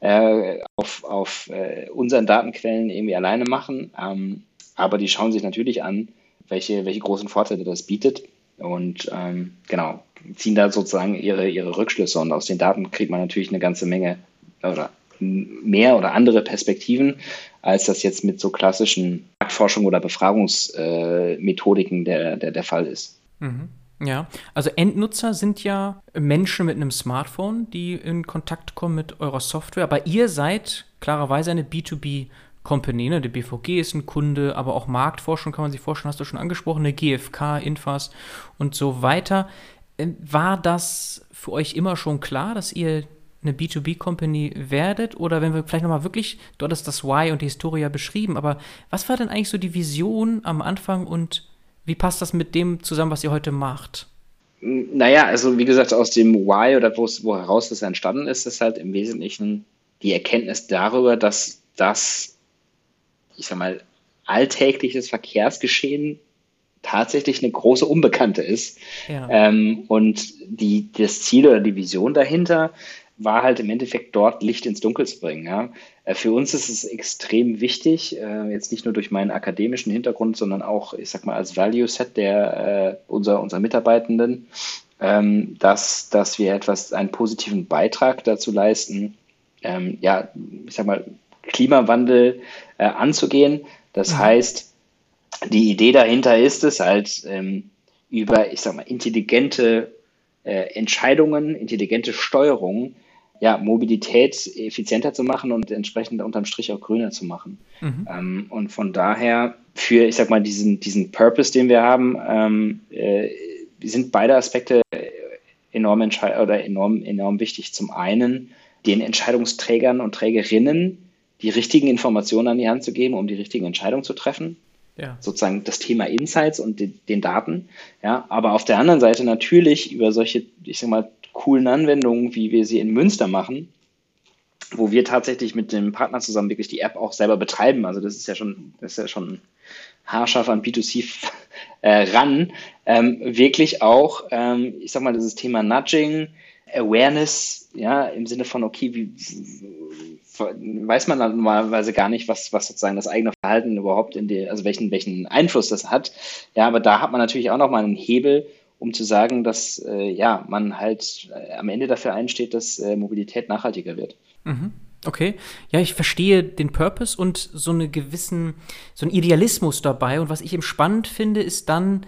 äh, auf, auf äh, unseren Datenquellen irgendwie alleine machen. Ähm, aber die schauen sich natürlich an, welche, welche großen Vorteile das bietet. Und ähm, genau, ziehen da sozusagen ihre, ihre Rückschlüsse und aus den Daten kriegt man natürlich eine ganze Menge oder mehr oder andere Perspektiven, als das jetzt mit so klassischen Marktforschung oder Befragungsmethodiken äh, der, der, der Fall ist. Mhm. Ja, also Endnutzer sind ja Menschen mit einem Smartphone, die in Kontakt kommen mit eurer Software, aber ihr seid klarerweise eine B2B Company, ne? Die BVG ist ein Kunde, aber auch Marktforschung kann man sich vorstellen, hast du schon angesprochen, eine GfK, Infas und so weiter. Ähm, war das für euch immer schon klar, dass ihr eine B2B-Company werdet? Oder wenn wir vielleicht nochmal wirklich, dort ist das Why und die Historie ja beschrieben, aber was war denn eigentlich so die Vision am Anfang und wie passt das mit dem zusammen, was ihr heute macht? Naja, also wie gesagt, aus dem Why oder wo heraus das entstanden ist, ist halt im Wesentlichen die Erkenntnis darüber, dass das, ich sag mal, alltägliches Verkehrsgeschehen tatsächlich eine große Unbekannte ist. Ja. Ähm, und die, das Ziel oder die Vision dahinter war halt im Endeffekt dort Licht ins Dunkel zu bringen. Ja. Äh, für uns ist es extrem wichtig, äh, jetzt nicht nur durch meinen akademischen Hintergrund, sondern auch, ich sag mal, als Value Set der äh, unserer, unserer Mitarbeitenden, ähm, dass, dass wir etwas, einen positiven Beitrag dazu leisten, ähm, ja, ich sag mal, Klimawandel äh, anzugehen. Das mhm. heißt, die Idee dahinter ist es halt ähm, über, ich sag mal, intelligente äh, Entscheidungen, intelligente Steuerung, ja, Mobilität effizienter zu machen und entsprechend unterm Strich auch grüner zu machen. Mhm. Ähm, und von daher für, ich sag mal, diesen, diesen Purpose, den wir haben, ähm, äh, sind beide Aspekte enorm, oder enorm, enorm wichtig. Zum einen den Entscheidungsträgern und Trägerinnen die richtigen Informationen an die Hand zu geben, um die richtigen Entscheidungen zu treffen ja. sozusagen das Thema Insights und den, den, Daten. Ja, aber auf der anderen Seite natürlich über solche, ich sag mal, coolen Anwendungen, wie wir sie in Münster machen, wo wir tatsächlich mit dem Partner zusammen wirklich die App auch selber betreiben. Also das ist ja schon, das ist ja schon haarscharf an B2C äh, ran. Ähm, wirklich auch, ähm, ich sag mal, dieses Thema Nudging, Awareness, ja, im Sinne von, okay, wie, weiß man dann normalerweise gar nicht, was, was sozusagen das eigene Verhalten überhaupt in die, also welchen, welchen Einfluss das hat. Ja, aber da hat man natürlich auch nochmal einen Hebel, um zu sagen, dass äh, ja, man halt äh, am Ende dafür einsteht, dass äh, Mobilität nachhaltiger wird. Mhm. Okay, ja, ich verstehe den Purpose und so eine gewissen, so ein Idealismus dabei. Und was ich eben spannend finde, ist dann,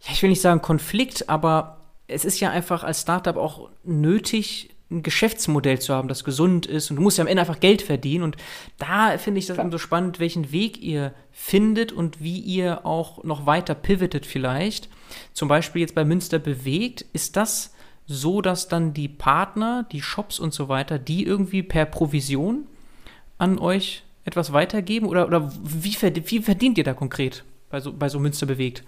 ja, ich will nicht sagen Konflikt, aber es ist ja einfach als Startup auch nötig, ein Geschäftsmodell zu haben, das gesund ist. Und du musst ja am Ende einfach Geld verdienen. Und da finde ich das eben so spannend, welchen Weg ihr findet und wie ihr auch noch weiter pivotet vielleicht. Zum Beispiel jetzt bei Münster bewegt. Ist das so, dass dann die Partner, die Shops und so weiter, die irgendwie per Provision an euch etwas weitergeben? Oder, oder wie, wie verdient ihr da konkret bei so, bei so Münster bewegt?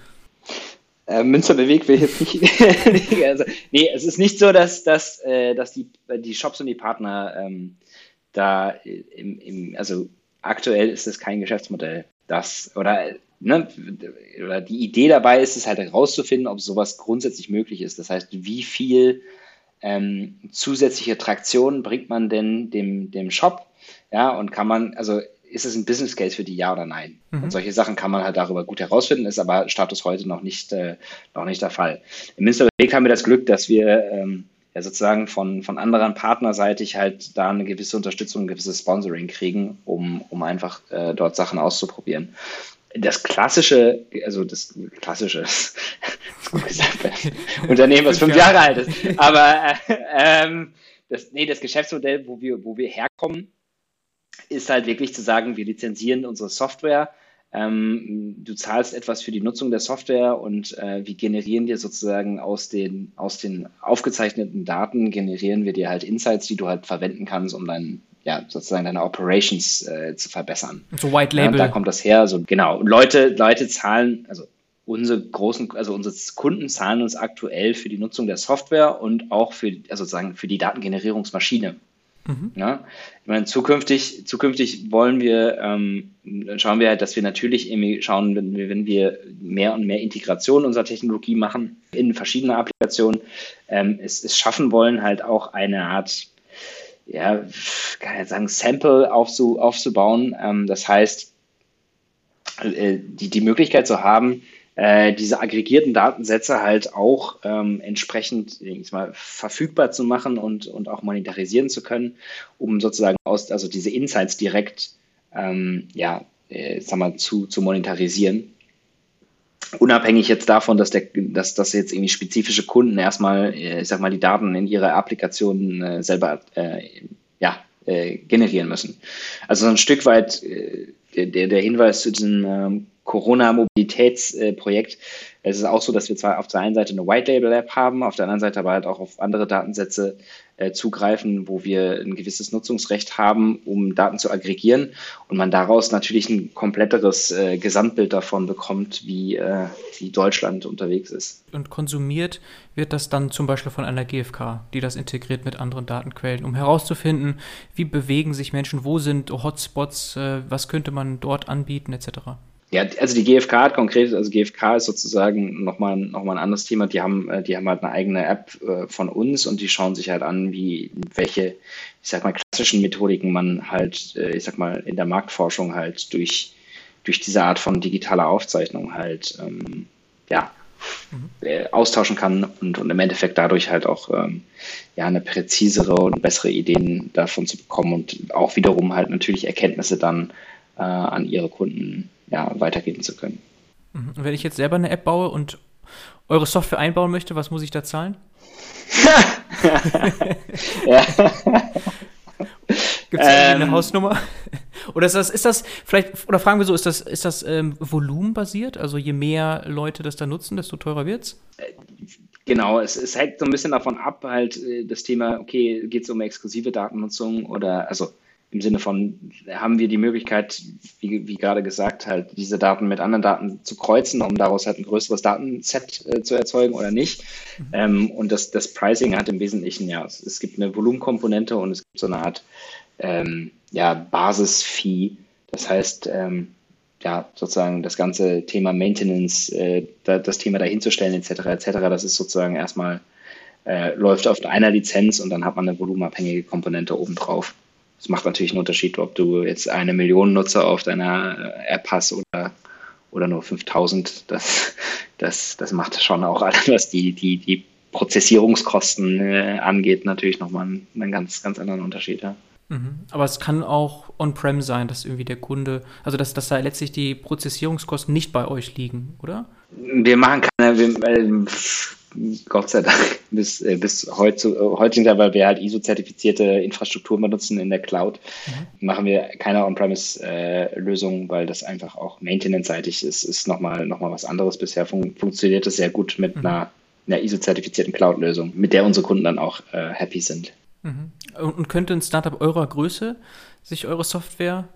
Äh, Münster bewegt will jetzt nicht. also, nee, es ist nicht so, dass, dass, äh, dass die, die Shops und die Partner ähm, da im, im, also aktuell ist es kein Geschäftsmodell. Das oder, ne, oder die Idee dabei ist es halt herauszufinden, ob sowas grundsätzlich möglich ist. Das heißt, wie viel ähm, zusätzliche Traktion bringt man denn dem, dem Shop? Ja, und kann man, also ist es ein Business Case für die, ja oder nein? Mhm. Und solche Sachen kann man halt darüber gut herausfinden, ist aber Status heute noch nicht, äh, noch nicht der Fall. Im Münsterweg haben wir das Glück, dass wir ähm, ja sozusagen von, von anderen partnerseitig halt da eine gewisse Unterstützung, ein gewisses Sponsoring kriegen, um, um einfach äh, dort Sachen auszuprobieren. Das klassische, also das klassische, das ist gut gesagt, Unternehmen, was fünf Jahre alt ist, aber äh, ähm, das, nee, das Geschäftsmodell, wo wir, wo wir herkommen, ist halt wirklich zu sagen, wir lizenzieren unsere Software. Ähm, du zahlst etwas für die Nutzung der Software und äh, wir generieren dir sozusagen aus den, aus den aufgezeichneten Daten, generieren wir dir halt Insights, die du halt verwenden kannst, um dein, ja, sozusagen deine Operations äh, zu verbessern. So White Label. Ja, da kommt das her. So, genau. Und Leute, Leute zahlen, also unsere großen, also unsere Kunden zahlen uns aktuell für die Nutzung der Software und auch für, also sozusagen für die Datengenerierungsmaschine. Mhm. Ja, ich meine, zukünftig, zukünftig wollen wir, ähm, schauen wir halt, dass wir natürlich irgendwie schauen, wenn wir, wenn wir mehr und mehr Integration unserer Technologie machen in verschiedene Applikationen, ähm, es, es schaffen wollen, halt auch eine Art, ja, kann ich sagen, Sample aufzu, aufzubauen. Ähm, das heißt, äh, die, die Möglichkeit zu haben, äh, diese aggregierten Datensätze halt auch ähm, entsprechend ich mal, verfügbar zu machen und, und auch monetarisieren zu können, um sozusagen aus, also diese Insights direkt ähm, ja, äh, sag mal, zu, zu monetarisieren. Unabhängig jetzt davon, dass, der, dass, dass jetzt irgendwie spezifische Kunden erstmal, äh, ich sag mal, die Daten in ihre Applikationen äh, selber äh, ja, äh, generieren müssen. Also so ein Stück weit äh, der, der Hinweis zu diesem ähm, Corona-Mobilitätsprojekt. Es ist auch so, dass wir zwar auf der einen Seite eine White-Label-App haben, auf der anderen Seite aber halt auch auf andere Datensätze äh, zugreifen, wo wir ein gewisses Nutzungsrecht haben, um Daten zu aggregieren und man daraus natürlich ein kompletteres äh, Gesamtbild davon bekommt, wie, äh, wie Deutschland unterwegs ist. Und konsumiert wird das dann zum Beispiel von einer GfK, die das integriert mit anderen Datenquellen, um herauszufinden, wie bewegen sich Menschen, wo sind Hotspots, äh, was könnte man dort anbieten, etc. Ja, also die GfK hat konkret, also GfK ist sozusagen nochmal noch mal ein anderes Thema. Die haben, äh, die haben halt eine eigene App äh, von uns und die schauen sich halt an, wie, welche, ich sag mal, klassischen Methodiken man halt, äh, ich sag mal, in der Marktforschung halt durch, durch diese Art von digitaler Aufzeichnung halt, ähm, ja, mhm. austauschen kann und, und im Endeffekt dadurch halt auch ähm, ja, eine präzisere und bessere Ideen davon zu bekommen und auch wiederum halt natürlich Erkenntnisse dann äh, an ihre Kunden ja, weitergeben zu können. Mhm. Und wenn ich jetzt selber eine App baue und eure Software einbauen möchte, was muss ich da zahlen? ja. Gibt es ähm, eine Hausnummer? Oder ist das, ist das, vielleicht, oder fragen wir so, ist das, ist das ähm, volumenbasiert? Also je mehr Leute das da nutzen, desto teurer wird es? Genau, es, es hängt so ein bisschen davon ab, halt äh, das Thema, okay, geht es um exklusive Datennutzung oder also im Sinne von, haben wir die Möglichkeit, wie, wie gerade gesagt, halt diese Daten mit anderen Daten zu kreuzen, um daraus halt ein größeres Datenset äh, zu erzeugen oder nicht. Mhm. Ähm, und das, das Pricing hat im Wesentlichen, ja, es, es, gibt eine Volumenkomponente und es gibt so eine Art ähm, ja, Basis-Fee. Das heißt, ähm, ja, sozusagen das ganze Thema Maintenance, äh, da, das Thema dahinzustellen, etc., etc., das ist sozusagen erstmal, äh, läuft auf einer Lizenz und dann hat man eine volumenabhängige Komponente obendrauf. Es macht natürlich einen Unterschied, ob du jetzt eine Million Nutzer auf deiner äh, App hast oder, oder nur 5000. Das, das, das macht schon auch alles, was die, die, die Prozessierungskosten äh, angeht, natürlich nochmal einen, einen ganz, ganz anderen Unterschied. Ja. Mhm. Aber es kann auch on-prem sein, dass irgendwie der Kunde, also dass, dass da letztlich die Prozessierungskosten nicht bei euch liegen, oder? Wir machen keine, wir, äh, Gott sei Dank bis, äh, bis heute, heutzutage, weil wir halt ISO-zertifizierte Infrastruktur benutzen in der Cloud, mhm. machen wir keine On-Premise-Lösung, äh, weil das einfach auch maintenance-seitig ist, ist nochmal noch mal was anderes. Bisher fun funktioniert es sehr gut mit mhm. einer, einer ISO-zertifizierten Cloud-Lösung, mit der unsere Kunden dann auch äh, happy sind. Mhm. Und, und könnte ein Startup eurer Größe sich eure Software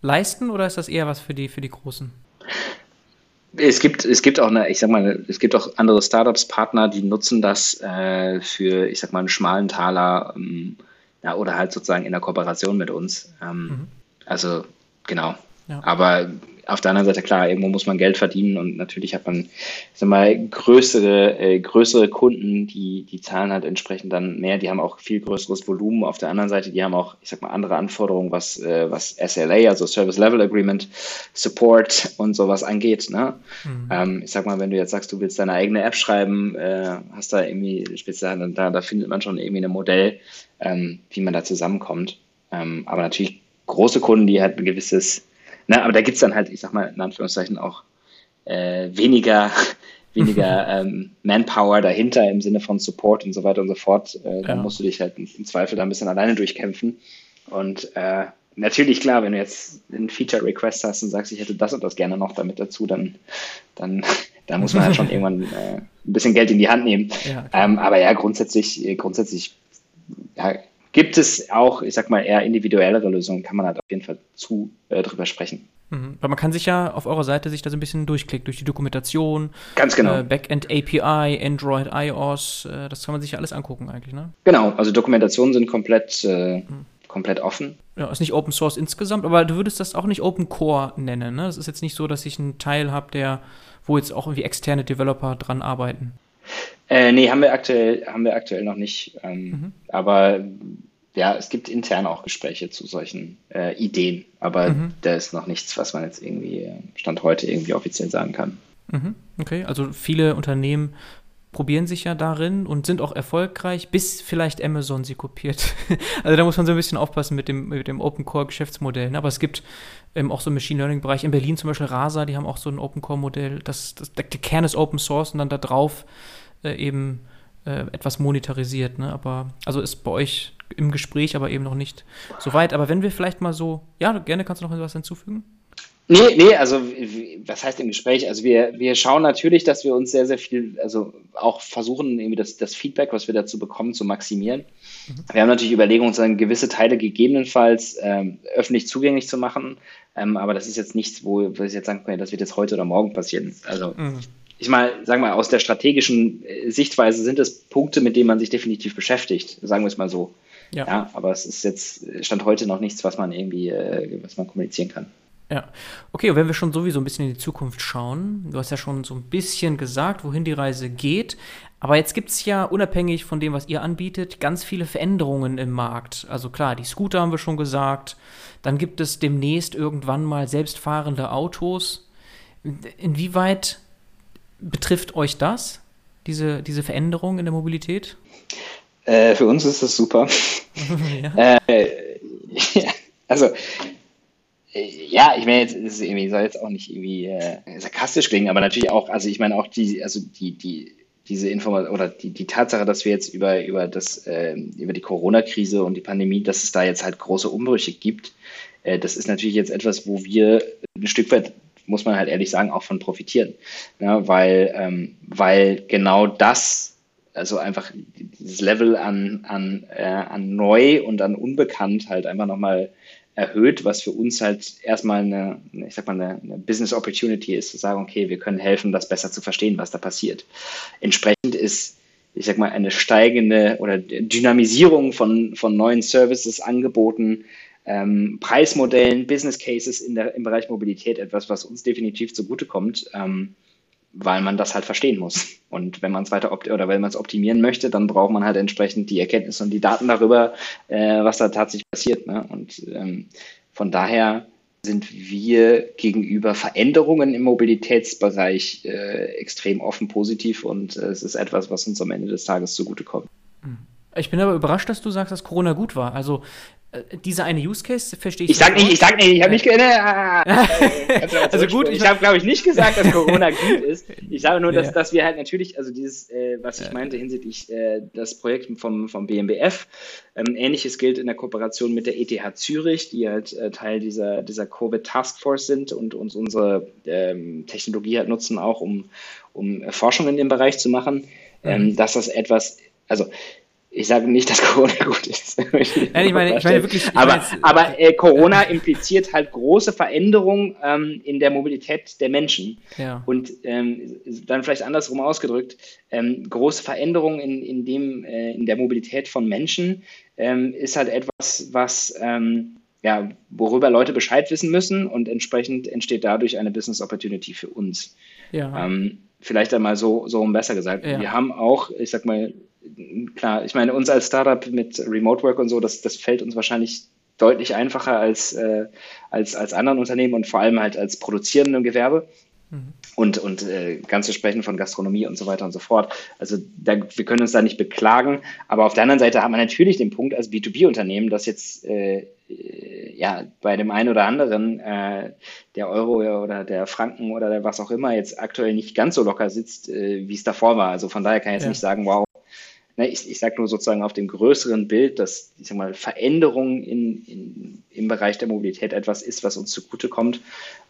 leisten oder ist das eher was für die, für die Großen? Es gibt, es gibt auch eine, ich sag mal, es gibt auch andere Startups, Partner, die nutzen das äh, für, ich sag mal, einen schmalen Taler ähm, ja, oder halt sozusagen in der Kooperation mit uns. Ähm, mhm. Also genau. Ja. Aber auf der anderen Seite, klar, irgendwo muss man Geld verdienen und natürlich hat man, ich sag mal, größere, äh, größere Kunden, die, die zahlen halt entsprechend dann mehr, die haben auch viel größeres Volumen. Auf der anderen Seite, die haben auch, ich sag mal, andere Anforderungen, was, äh, was SLA, also Service Level Agreement, Support und sowas angeht. Ne? Mhm. Ähm, ich sag mal, wenn du jetzt sagst, du willst deine eigene App schreiben, äh, hast da irgendwie speziell, da, da findet man schon irgendwie ein Modell, ähm, wie man da zusammenkommt. Ähm, aber natürlich große Kunden, die halt ein gewisses na, aber da gibt es dann halt, ich sag mal, in Anführungszeichen auch äh, weniger, weniger ähm, Manpower dahinter im Sinne von Support und so weiter und so fort. Äh, dann musst du dich halt im Zweifel da ein bisschen alleine durchkämpfen. Und äh, natürlich, klar, wenn du jetzt einen Feature-Request hast und sagst, ich hätte das und das gerne noch damit dazu, dann, dann, dann muss man halt schon irgendwann äh, ein bisschen Geld in die Hand nehmen. Ja, ähm, aber ja, grundsätzlich, grundsätzlich ja, gibt es auch, ich sag mal, eher individuellere Lösungen, kann man halt auf jeden Fall zu äh, drüber sprechen. Mhm. Weil man kann sich ja auf eurer Seite sich da so ein bisschen durchklicken, durch die Dokumentation. Ganz genau. Äh, Backend API, Android, iOS, äh, das kann man sich ja alles angucken eigentlich, ne? Genau, also Dokumentationen sind komplett, äh, mhm. komplett offen. Ja, ist nicht Open Source insgesamt, aber du würdest das auch nicht Open Core nennen, ne? Es ist jetzt nicht so, dass ich einen Teil habe, der, wo jetzt auch irgendwie externe Developer dran arbeiten. Äh, nee, haben wir aktuell, haben wir aktuell noch nicht. Ähm, mhm. Aber ja, es gibt intern auch Gespräche zu solchen äh, Ideen, aber mhm. da ist noch nichts, was man jetzt irgendwie äh, Stand heute irgendwie offiziell sagen kann. Mhm. Okay, also viele Unternehmen probieren sich ja darin und sind auch erfolgreich, bis vielleicht Amazon sie kopiert. also da muss man so ein bisschen aufpassen mit dem, mit dem Open Core Geschäftsmodell. Ne? Aber es gibt ähm, auch so im Machine Learning Bereich in Berlin zum Beispiel Rasa, die haben auch so ein Open Core Modell. Das, das, der Kern ist Open Source und dann da drauf äh, eben äh, etwas monetarisiert. Ne? Aber also ist bei euch im Gespräch, aber eben noch nicht so weit. Aber wenn wir vielleicht mal so, ja, gerne kannst du noch etwas hinzufügen? Nee, nee, also was heißt im Gespräch? Also wir, wir schauen natürlich, dass wir uns sehr, sehr viel, also auch versuchen, irgendwie das, das Feedback, was wir dazu bekommen, zu maximieren. Mhm. Wir haben natürlich Überlegungen, sagen, gewisse Teile gegebenenfalls ähm, öffentlich zugänglich zu machen, ähm, aber das ist jetzt nichts, wo, wo ich jetzt sagen kann, das wird jetzt heute oder morgen passieren. Also mhm. Ich mal, sagen wir, aus der strategischen äh, Sichtweise sind es Punkte, mit denen man sich definitiv beschäftigt, sagen wir es mal so. Ja. ja. aber es ist jetzt Stand heute noch nichts, was man irgendwie, äh, was man kommunizieren kann. Ja, okay, und wenn wir schon sowieso ein bisschen in die Zukunft schauen, du hast ja schon so ein bisschen gesagt, wohin die Reise geht, aber jetzt gibt es ja unabhängig von dem, was ihr anbietet, ganz viele Veränderungen im Markt. Also klar, die Scooter haben wir schon gesagt, dann gibt es demnächst irgendwann mal selbstfahrende Autos. Inwieweit betrifft euch das, diese, diese Veränderung in der Mobilität? Äh, für uns ist das super. ja. Äh, also, äh, ja, ich meine, jetzt ist irgendwie, soll jetzt auch nicht irgendwie äh, sarkastisch klingen, aber natürlich auch, also ich meine auch die, also die, die, diese Information oder die, die Tatsache, dass wir jetzt über, über das, äh, über die Corona-Krise und die Pandemie, dass es da jetzt halt große Umbrüche gibt, äh, das ist natürlich jetzt etwas, wo wir ein Stück weit muss man halt ehrlich sagen, auch von profitieren. Ja, weil, ähm, weil genau das also einfach dieses Level an, an, äh, an neu und an unbekannt halt einfach nochmal erhöht, was für uns halt erstmal eine, ich sag mal, eine, eine, Business Opportunity ist, zu sagen, okay, wir können helfen, das besser zu verstehen, was da passiert. Entsprechend ist, ich sag mal, eine steigende oder Dynamisierung von, von neuen Services, Angeboten, ähm, Preismodellen, Business Cases in der, im Bereich Mobilität etwas, was uns definitiv zugutekommt. Ähm, weil man das halt verstehen muss. Und wenn man es weiter oder wenn man es optimieren möchte, dann braucht man halt entsprechend die Erkenntnisse und die Daten darüber, äh, was da tatsächlich passiert. Ne? Und ähm, von daher sind wir gegenüber Veränderungen im Mobilitätsbereich äh, extrem offen positiv und äh, es ist etwas, was uns am Ende des Tages zugutekommt. Ich bin aber überrascht, dass du sagst, dass Corona gut war. Also äh, dieser eine Use Case verstehe ich. Ich sag nicht, ich sag nicht, ich habe nicht. Äh, also gut, ich habe glaube ich nicht gesagt, dass Corona gut ist. Ich sage nur, dass, ja. dass wir halt natürlich, also dieses, äh, was ich meinte hinsichtlich äh, das Projekt vom vom BMBF, ähm, ähnliches gilt in der Kooperation mit der ETH Zürich, die halt äh, Teil dieser dieser Covid Task Force sind und uns unsere ähm, Technologie halt nutzen auch um um Forschung in dem Bereich zu machen. Ähm, mhm. dass das etwas, also ich sage nicht, dass Corona gut ist. Nein, ich meine, ich meine wirklich. Ich aber meine, aber äh, Corona impliziert halt große Veränderungen ähm, in der Mobilität der Menschen. Ja. Und ähm, dann vielleicht andersrum ausgedrückt, ähm, große Veränderungen in, in, dem, äh, in der Mobilität von Menschen ähm, ist halt etwas, was ähm, ja, worüber Leute Bescheid wissen müssen und entsprechend entsteht dadurch eine Business Opportunity für uns. Ja. Ähm, vielleicht einmal so, so besser gesagt. Ja. Wir haben auch, ich sag mal, klar, ich meine, uns als Startup mit Remote Work und so, das, das fällt uns wahrscheinlich deutlich einfacher als, äh, als, als anderen Unternehmen und vor allem halt als produzierendem Gewerbe. Mhm. Und, und äh, ganz zu sprechen von Gastronomie und so weiter und so fort. Also da, wir können uns da nicht beklagen. Aber auf der anderen Seite hat man natürlich den Punkt als B2B-Unternehmen, das jetzt äh, ja bei dem einen oder anderen äh, der Euro oder der Franken oder der was auch immer jetzt aktuell nicht ganz so locker sitzt, äh, wie es davor war. Also von daher kann ich jetzt ja. nicht sagen, wow, ne, ich, ich sage nur sozusagen auf dem größeren Bild, dass ich sag mal, Veränderung in, in, im Bereich der Mobilität etwas ist, was uns zugutekommt.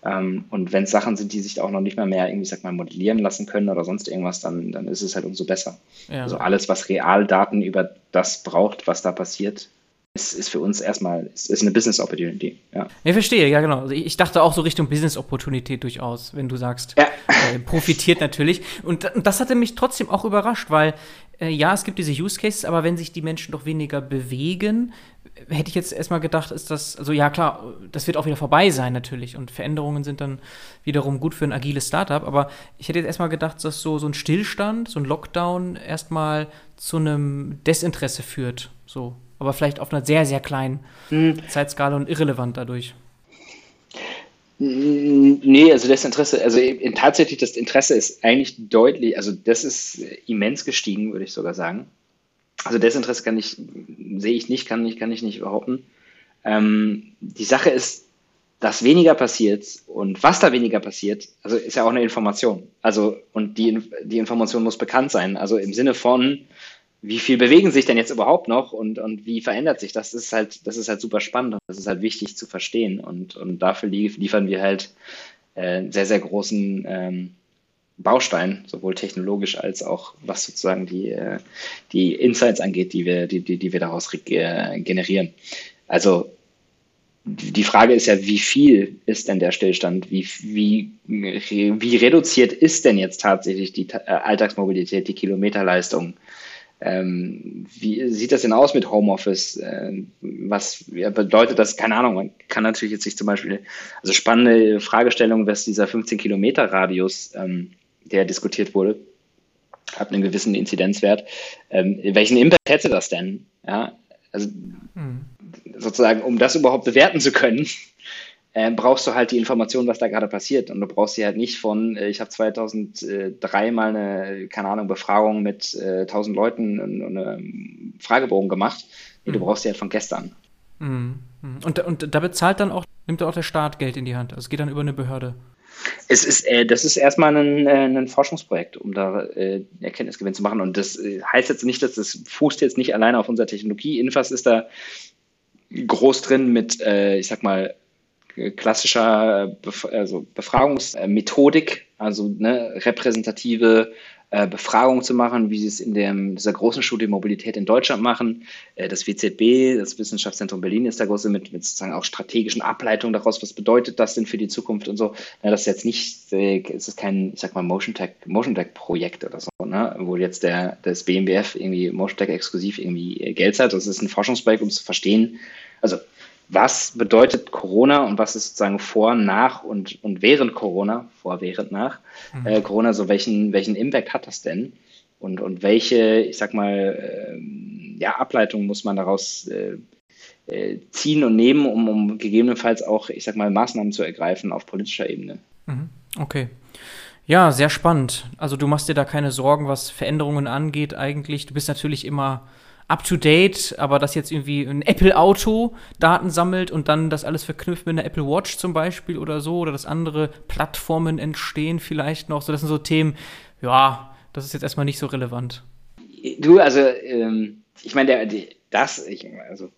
Ähm, und wenn es Sachen sind, die sich auch noch nicht mal mehr irgendwie, sag mal, modellieren lassen können oder sonst irgendwas, dann, dann ist es halt umso besser. Ja. Also alles, was Realdaten über das braucht, was da passiert, ist, ist für uns erstmal ist, ist eine Business Opportunity. Ja. Ich verstehe, ja genau. Also ich dachte auch so Richtung Business Opportunität durchaus, wenn du sagst, ja. äh, profitiert natürlich. Und, das hatte mich trotzdem auch überrascht, weil äh, ja, es gibt diese Use Cases, aber wenn sich die Menschen doch weniger bewegen, hätte ich jetzt erstmal gedacht, ist das, also ja klar, das wird auch wieder vorbei sein natürlich und Veränderungen sind dann wiederum gut für ein agiles Startup, aber ich hätte jetzt erstmal gedacht, dass so, so ein Stillstand, so ein Lockdown erstmal zu einem Desinteresse führt, so aber vielleicht auf einer sehr, sehr kleinen mhm. Zeitskala und irrelevant dadurch. Nee, also das Interesse, also tatsächlich das Interesse ist eigentlich deutlich, also das ist immens gestiegen, würde ich sogar sagen. Also das Interesse kann ich, sehe ich nicht, kann ich, kann ich nicht behaupten. Ähm, die Sache ist, dass weniger passiert und was da weniger passiert, also ist ja auch eine Information. Also, und die, die Information muss bekannt sein. Also im Sinne von, wie viel bewegen sich denn jetzt überhaupt noch und, und wie verändert sich das? Das ist halt, das ist halt super spannend und das ist halt wichtig zu verstehen. Und, und dafür liefern wir halt äh, sehr, sehr großen ähm, Baustein, sowohl technologisch als auch was sozusagen die, äh, die Insights angeht, die wir, die, die, die wir daraus äh, generieren. Also die Frage ist ja, wie viel ist denn der Stillstand? Wie, wie, wie reduziert ist denn jetzt tatsächlich die Alltagsmobilität, die Kilometerleistung? Ähm, wie sieht das denn aus mit Homeoffice? Ähm, was ja, bedeutet das? Keine Ahnung. Man kann natürlich jetzt sich zum Beispiel, also spannende Fragestellung, was dieser 15 Kilometer Radius, ähm, der diskutiert wurde, hat einen gewissen Inzidenzwert. Ähm, welchen Impact hätte das denn? Ja, also hm. sozusagen, um das überhaupt bewerten zu können, äh, brauchst du halt die Information, was da gerade passiert. Und du brauchst sie halt nicht von, äh, ich habe 2003 mal eine, keine Ahnung, Befragung mit äh, 1000 Leuten und, und einen Fragebogen gemacht. Nee, mhm. Du brauchst sie halt von gestern. Mhm. mhm. Und, und da bezahlt dann auch, nimmt auch der Staat Geld in die Hand. Also es geht dann über eine Behörde. Es ist, äh, das ist erstmal ein, äh, ein Forschungsprojekt, um da äh, Erkenntnisgewinn zu machen. Und das äh, heißt jetzt nicht, dass das fußt jetzt nicht alleine auf unserer Technologie. Infas ist da groß drin mit, äh, ich sag mal, klassischer Bef also Befragungsmethodik, also ne, repräsentative äh, Befragung zu machen, wie sie es in dem, dieser großen Studie Mobilität in Deutschland machen. Äh, das WZB, das Wissenschaftszentrum Berlin, ist der große mit, mit sozusagen auch strategischen Ableitungen daraus. Was bedeutet das denn für die Zukunft und so? Ja, das ist jetzt nicht, äh, es ist kein, ich sag mal, Motion Tech, Motion Tech Projekt oder so, ne? wo jetzt der, das BMWF irgendwie Motion Tech exklusiv irgendwie Geld hat. Das ist ein Forschungsprojekt, um zu verstehen, also was bedeutet Corona und was ist sozusagen vor, nach und, und während Corona, vor, während, nach mhm. äh, Corona, so welchen, welchen Impact hat das denn? Und, und welche, ich sag mal, äh, ja, Ableitungen muss man daraus äh, äh, ziehen und nehmen, um, um gegebenenfalls auch, ich sag mal, Maßnahmen zu ergreifen auf politischer Ebene. Mhm. Okay. Ja, sehr spannend. Also du machst dir da keine Sorgen, was Veränderungen angeht eigentlich. Du bist natürlich immer up to date, aber dass jetzt irgendwie ein Apple Auto Daten sammelt und dann das alles verknüpft mit einer Apple Watch zum Beispiel oder so, oder dass andere Plattformen entstehen vielleicht noch. So, das sind so Themen, ja, das ist jetzt erstmal nicht so relevant. Du, also, ähm, ich meine, das, ich, also,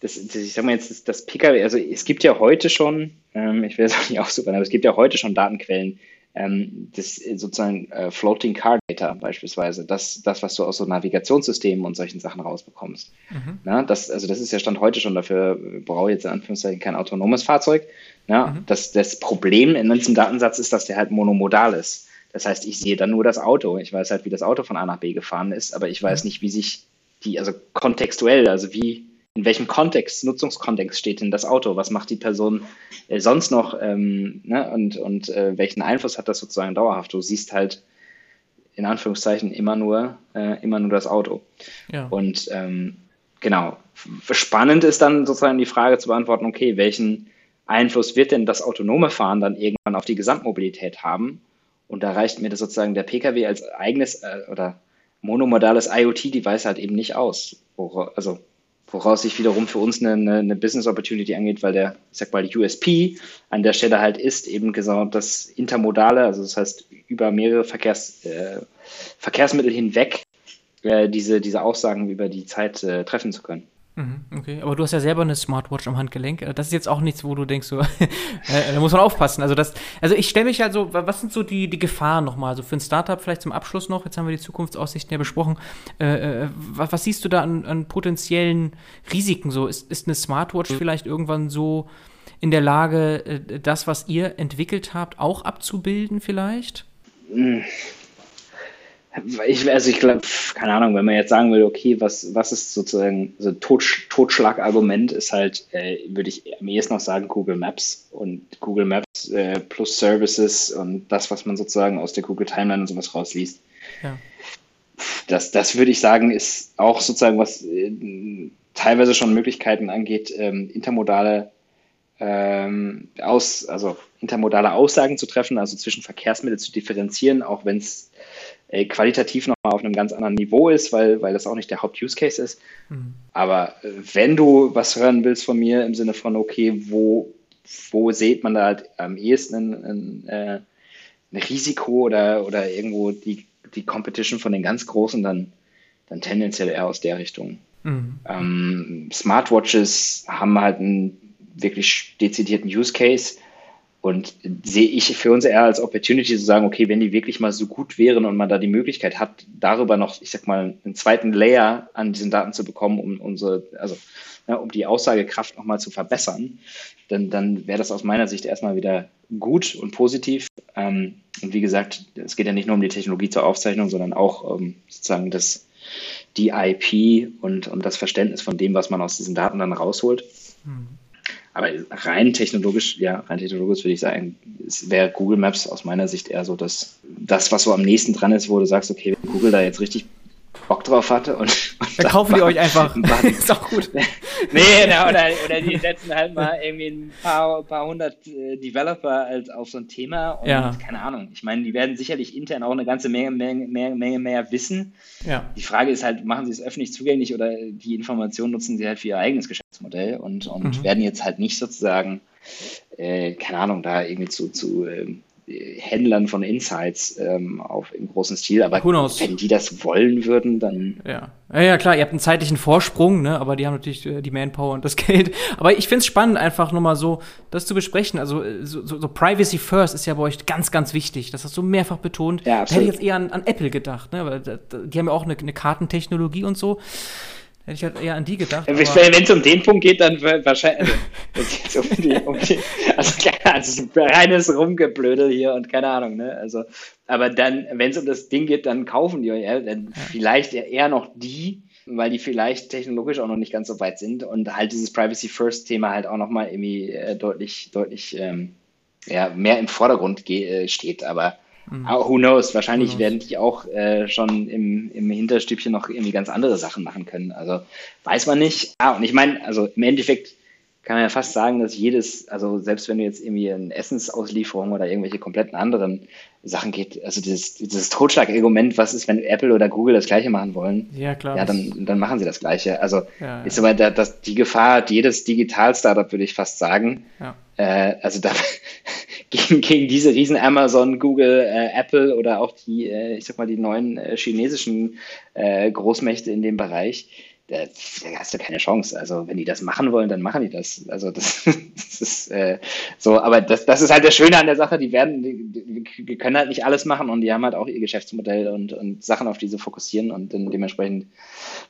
das, das, ich sag mal jetzt, das, das PKW, also es gibt ja heute schon, ähm, ich will es auch nicht aussuchen, aber es gibt ja heute schon Datenquellen, ähm, das sozusagen äh, Floating Car Data beispielsweise, das, das, was du aus so Navigationssystemen und solchen Sachen rausbekommst. Mhm. Na, das, also das ist ja Stand heute schon, dafür brauche ich jetzt in Anführungszeichen kein autonomes Fahrzeug. Ja, mhm. das, das Problem in diesem Datensatz ist, dass der halt monomodal ist. Das heißt, ich sehe dann nur das Auto. Ich weiß halt, wie das Auto von A nach B gefahren ist, aber ich weiß nicht, wie sich die, also kontextuell, also wie in welchem Kontext, Nutzungskontext steht denn das Auto? Was macht die Person äh, sonst noch? Ähm, ne? Und, und äh, welchen Einfluss hat das sozusagen dauerhaft? Du siehst halt in Anführungszeichen immer nur, äh, immer nur das Auto. Ja. Und ähm, genau, spannend ist dann sozusagen die Frage zu beantworten, okay, welchen Einfluss wird denn das autonome Fahren dann irgendwann auf die Gesamtmobilität haben? Und da reicht mir das sozusagen der Pkw als eigenes äh, oder monomodales IoT-Device halt eben nicht aus. Also woraus sich wiederum für uns eine, eine, Business Opportunity angeht, weil der, ich sag mal, USP an der Stelle halt ist eben genau das Intermodale, also das heißt über mehrere Verkehrs, äh, Verkehrsmittel hinweg äh, diese, diese Aussagen über die Zeit äh, treffen zu können. Mhm, okay, aber du hast ja selber eine Smartwatch am Handgelenk. Äh, das ist jetzt auch nichts, wo du denkst, so, äh, da muss man aufpassen. Also das, also ich stelle mich halt so, was sind so die, die Gefahren nochmal? Also für ein Startup vielleicht zum Abschluss noch, jetzt haben wir die Zukunftsaussichten ja besprochen. Äh, äh, was, was, siehst du da an, an potenziellen Risiken so? Ist, ist eine Smartwatch vielleicht irgendwann so in der Lage, äh, das, was ihr entwickelt habt, auch abzubilden vielleicht? Ich, also ich glaube, keine Ahnung, wenn man jetzt sagen will, okay, was, was ist sozusagen so Totsch, Totschlagargument, ist halt, äh, würde ich am ehesten noch sagen, Google Maps und Google Maps äh, plus Services und das, was man sozusagen aus der Google Timeline und sowas rausliest. Ja. Das, das würde ich sagen, ist auch sozusagen, was äh, teilweise schon Möglichkeiten angeht, ähm, intermodale ähm, aus, also intermodale Aussagen zu treffen, also zwischen Verkehrsmitteln zu differenzieren, auch wenn es äh, qualitativ nochmal auf einem ganz anderen Niveau ist, weil, weil das auch nicht der Haupt-Use-Case ist. Mhm. Aber äh, wenn du was hören willst von mir im Sinne von, okay, wo, wo sieht man da halt am ehesten ein, ein, äh, ein Risiko oder, oder irgendwo die, die Competition von den ganz Großen, dann, dann tendenziell eher aus der Richtung. Mhm. Ähm, Smartwatches haben halt einen wirklich dezidierten Use Case und sehe ich für uns eher als Opportunity zu sagen, okay, wenn die wirklich mal so gut wären und man da die Möglichkeit hat, darüber noch, ich sag mal, einen zweiten Layer an diesen Daten zu bekommen, um unsere, also ja, um die Aussagekraft nochmal zu verbessern, dann, dann wäre das aus meiner Sicht erstmal wieder gut und positiv. Ähm, und wie gesagt, es geht ja nicht nur um die Technologie zur Aufzeichnung, sondern auch ähm, sozusagen das, die IP und, und das Verständnis von dem, was man aus diesen Daten dann rausholt. Mhm. Aber rein technologisch, ja, rein technologisch würde ich sagen, wäre Google Maps aus meiner Sicht eher so das, das, was so am nächsten dran ist, wo du sagst, okay, wenn Google da jetzt richtig Bock drauf hatte und, und dann kaufen die euch einfach. ist auch gut. nee, na, oder, oder die setzen halt mal irgendwie ein paar, paar hundert äh, Developer als auf so ein Thema und ja. keine Ahnung. Ich meine, die werden sicherlich intern auch eine ganze Menge, Menge, Menge, Menge mehr wissen. Ja. Die Frage ist halt, machen sie es öffentlich zugänglich oder die Informationen nutzen sie halt für ihr eigenes Geschäftsmodell und, und mhm. werden jetzt halt nicht sozusagen, äh, keine Ahnung, da irgendwie zu, zu ähm, Händlern von Insights ähm, auf, im großen Stil. Aber wenn die das wollen würden, dann. Ja. ja, ja, klar, ihr habt einen zeitlichen Vorsprung, ne? aber die haben natürlich äh, die Manpower und das Geld. Aber ich finde es spannend, einfach nur mal so das zu besprechen. Also äh, so, so, so, Privacy First ist ja bei euch ganz, ganz wichtig. Das hast du mehrfach betont. Ja, absolut. Da hätte ich jetzt eher an, an Apple gedacht, ne? weil die haben ja auch eine, eine Kartentechnologie und so. Hätte ich halt eher an die gedacht. Wenn es um den Punkt geht, dann wahrscheinlich. Also, um die, um die, also, reines Rumgeblödel hier und keine Ahnung, ne? Also, aber dann, wenn es um das Ding geht, dann kaufen die euch dann ja. vielleicht eher noch die, weil die vielleicht technologisch auch noch nicht ganz so weit sind und halt dieses Privacy First Thema halt auch nochmal irgendwie äh, deutlich, deutlich ähm, ja, mehr im Vordergrund äh, steht. Aber Mhm. Aber who knows? Wahrscheinlich who knows? werden die auch äh, schon im, im Hinterstübchen noch irgendwie ganz andere Sachen machen können. Also weiß man nicht. Ah, und ich meine, also im Endeffekt kann man ja fast sagen, dass jedes, also selbst wenn du jetzt irgendwie eine Essensauslieferung oder irgendwelche kompletten anderen Sachen geht, also dieses, dieses Totschlagargument, was ist, wenn Apple oder Google das Gleiche machen wollen? Ja, klar. Ja, dann, dann machen sie das Gleiche. Also ja, ist aber da, das, die Gefahr hat jedes Digital-Startup, würde ich fast sagen. Ja. Äh, also da, gegen, gegen diese riesen Amazon, Google, äh, Apple oder auch die, äh, ich sag mal, die neuen äh, chinesischen äh, Großmächte in dem Bereich da, hast du keine Chance. Also wenn die das machen wollen, dann machen die das. Also das, das ist äh, so, aber das, das ist halt das Schöne an der Sache, die werden, die, die, können halt nicht alles machen und die haben halt auch ihr Geschäftsmodell und, und Sachen, auf die sie fokussieren und dann dementsprechend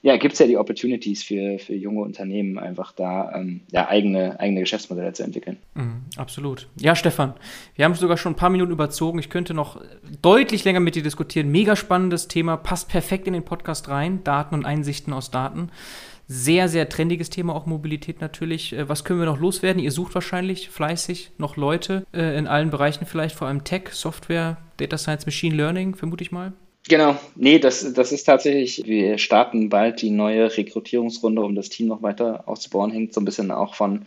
ja, gibt es ja die Opportunities für, für junge Unternehmen, einfach da ähm, ja, eigene, eigene Geschäftsmodelle zu entwickeln. Mhm, absolut. Ja, Stefan, wir haben sogar schon ein paar Minuten überzogen. Ich könnte noch deutlich länger mit dir diskutieren. Mega spannendes Thema, passt perfekt in den Podcast rein. Daten und Einsichten aus Daten. Sehr, sehr trendiges Thema, auch Mobilität natürlich. Äh, was können wir noch loswerden? Ihr sucht wahrscheinlich fleißig noch Leute äh, in allen Bereichen, vielleicht vor allem Tech, Software, Data Science, Machine Learning, vermute ich mal. Genau, nee, das, das ist tatsächlich, wir starten bald die neue Rekrutierungsrunde, um das Team noch weiter auszubauen, hängt so ein bisschen auch von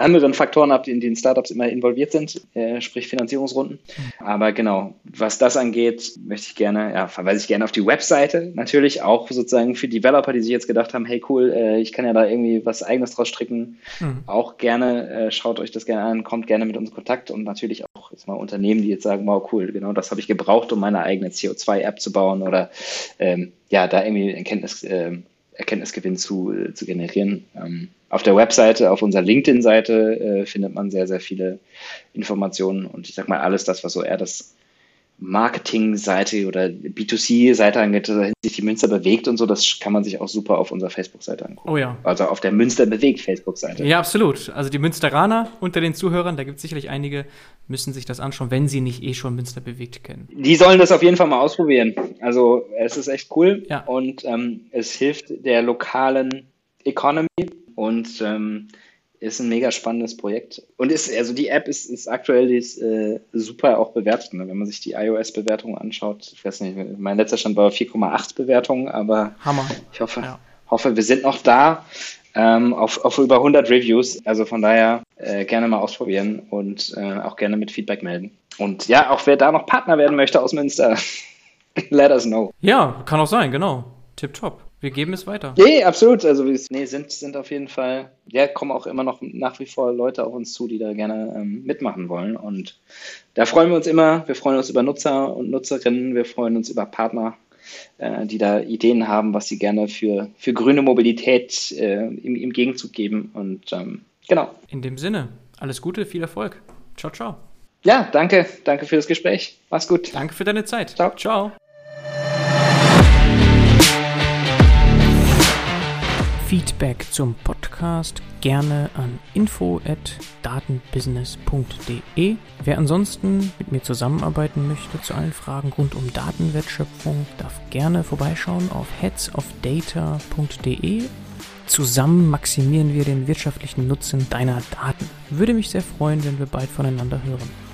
anderen Faktoren ab, in denen Startups immer involviert sind, äh, sprich Finanzierungsrunden. Aber genau, was das angeht, möchte ich gerne, ja, verweise ich gerne auf die Webseite. Natürlich auch sozusagen für Developer, die sich jetzt gedacht haben, hey cool, äh, ich kann ja da irgendwie was eigenes draus stricken. Mhm. Auch gerne, äh, schaut euch das gerne an, kommt gerne mit uns in Kontakt und natürlich auch jetzt mal Unternehmen, die jetzt sagen, wow, cool, genau das habe ich gebraucht, um meine eigene CO2-App zu bauen oder ähm, ja, da irgendwie Erkenntnis, äh, Erkenntnisgewinn zu, äh, zu generieren. Ähm, auf der Webseite, auf unserer LinkedIn-Seite äh, findet man sehr, sehr viele Informationen und ich sag mal alles das, was so eher das Marketing-Seite oder B2C-Seite angeht, sich die Münster bewegt und so, das kann man sich auch super auf unserer Facebook-Seite angucken. Oh ja. Also auf der Münster bewegt Facebook-Seite. Ja, absolut. Also die Münsteraner unter den Zuhörern, da gibt es sicherlich einige, müssen sich das anschauen, wenn sie nicht eh schon Münster bewegt kennen. Die sollen das auf jeden Fall mal ausprobieren. Also es ist echt cool ja. und ähm, es hilft der lokalen Economy und ähm, ist ein mega spannendes Projekt. Und ist, also die App ist, ist aktuell die ist, äh, super auch bewertet. Ne? Wenn man sich die iOS-Bewertung anschaut, ich weiß nicht, mein letzter Stand war 4,8 Bewertungen, aber Hammer. ich hoffe, ja. hoffe, wir sind noch da ähm, auf, auf über 100 Reviews. Also von daher äh, gerne mal ausprobieren und äh, auch gerne mit Feedback melden. Und ja, auch wer da noch Partner werden möchte aus Münster, let us know. Ja, kann auch sein, genau. Tipptopp. Wir geben es weiter. Nee, absolut. Also wir nee, sind, sind auf jeden Fall, ja, kommen auch immer noch nach wie vor Leute auf uns zu, die da gerne ähm, mitmachen wollen. Und da freuen wir uns immer. Wir freuen uns über Nutzer und Nutzerinnen. Wir freuen uns über Partner, äh, die da Ideen haben, was sie gerne für, für grüne Mobilität äh, im, im Gegenzug geben. Und ähm, genau. In dem Sinne, alles Gute, viel Erfolg. Ciao, ciao. Ja, danke. Danke für das Gespräch. Mach's gut. Danke für deine Zeit. Ciao. Ciao. Feedback zum Podcast gerne an info@datenbusiness.de. Wer ansonsten mit mir zusammenarbeiten möchte zu allen Fragen rund um Datenwertschöpfung, darf gerne vorbeischauen auf headsofdata.de. Zusammen maximieren wir den wirtschaftlichen Nutzen deiner Daten. Würde mich sehr freuen, wenn wir bald voneinander hören.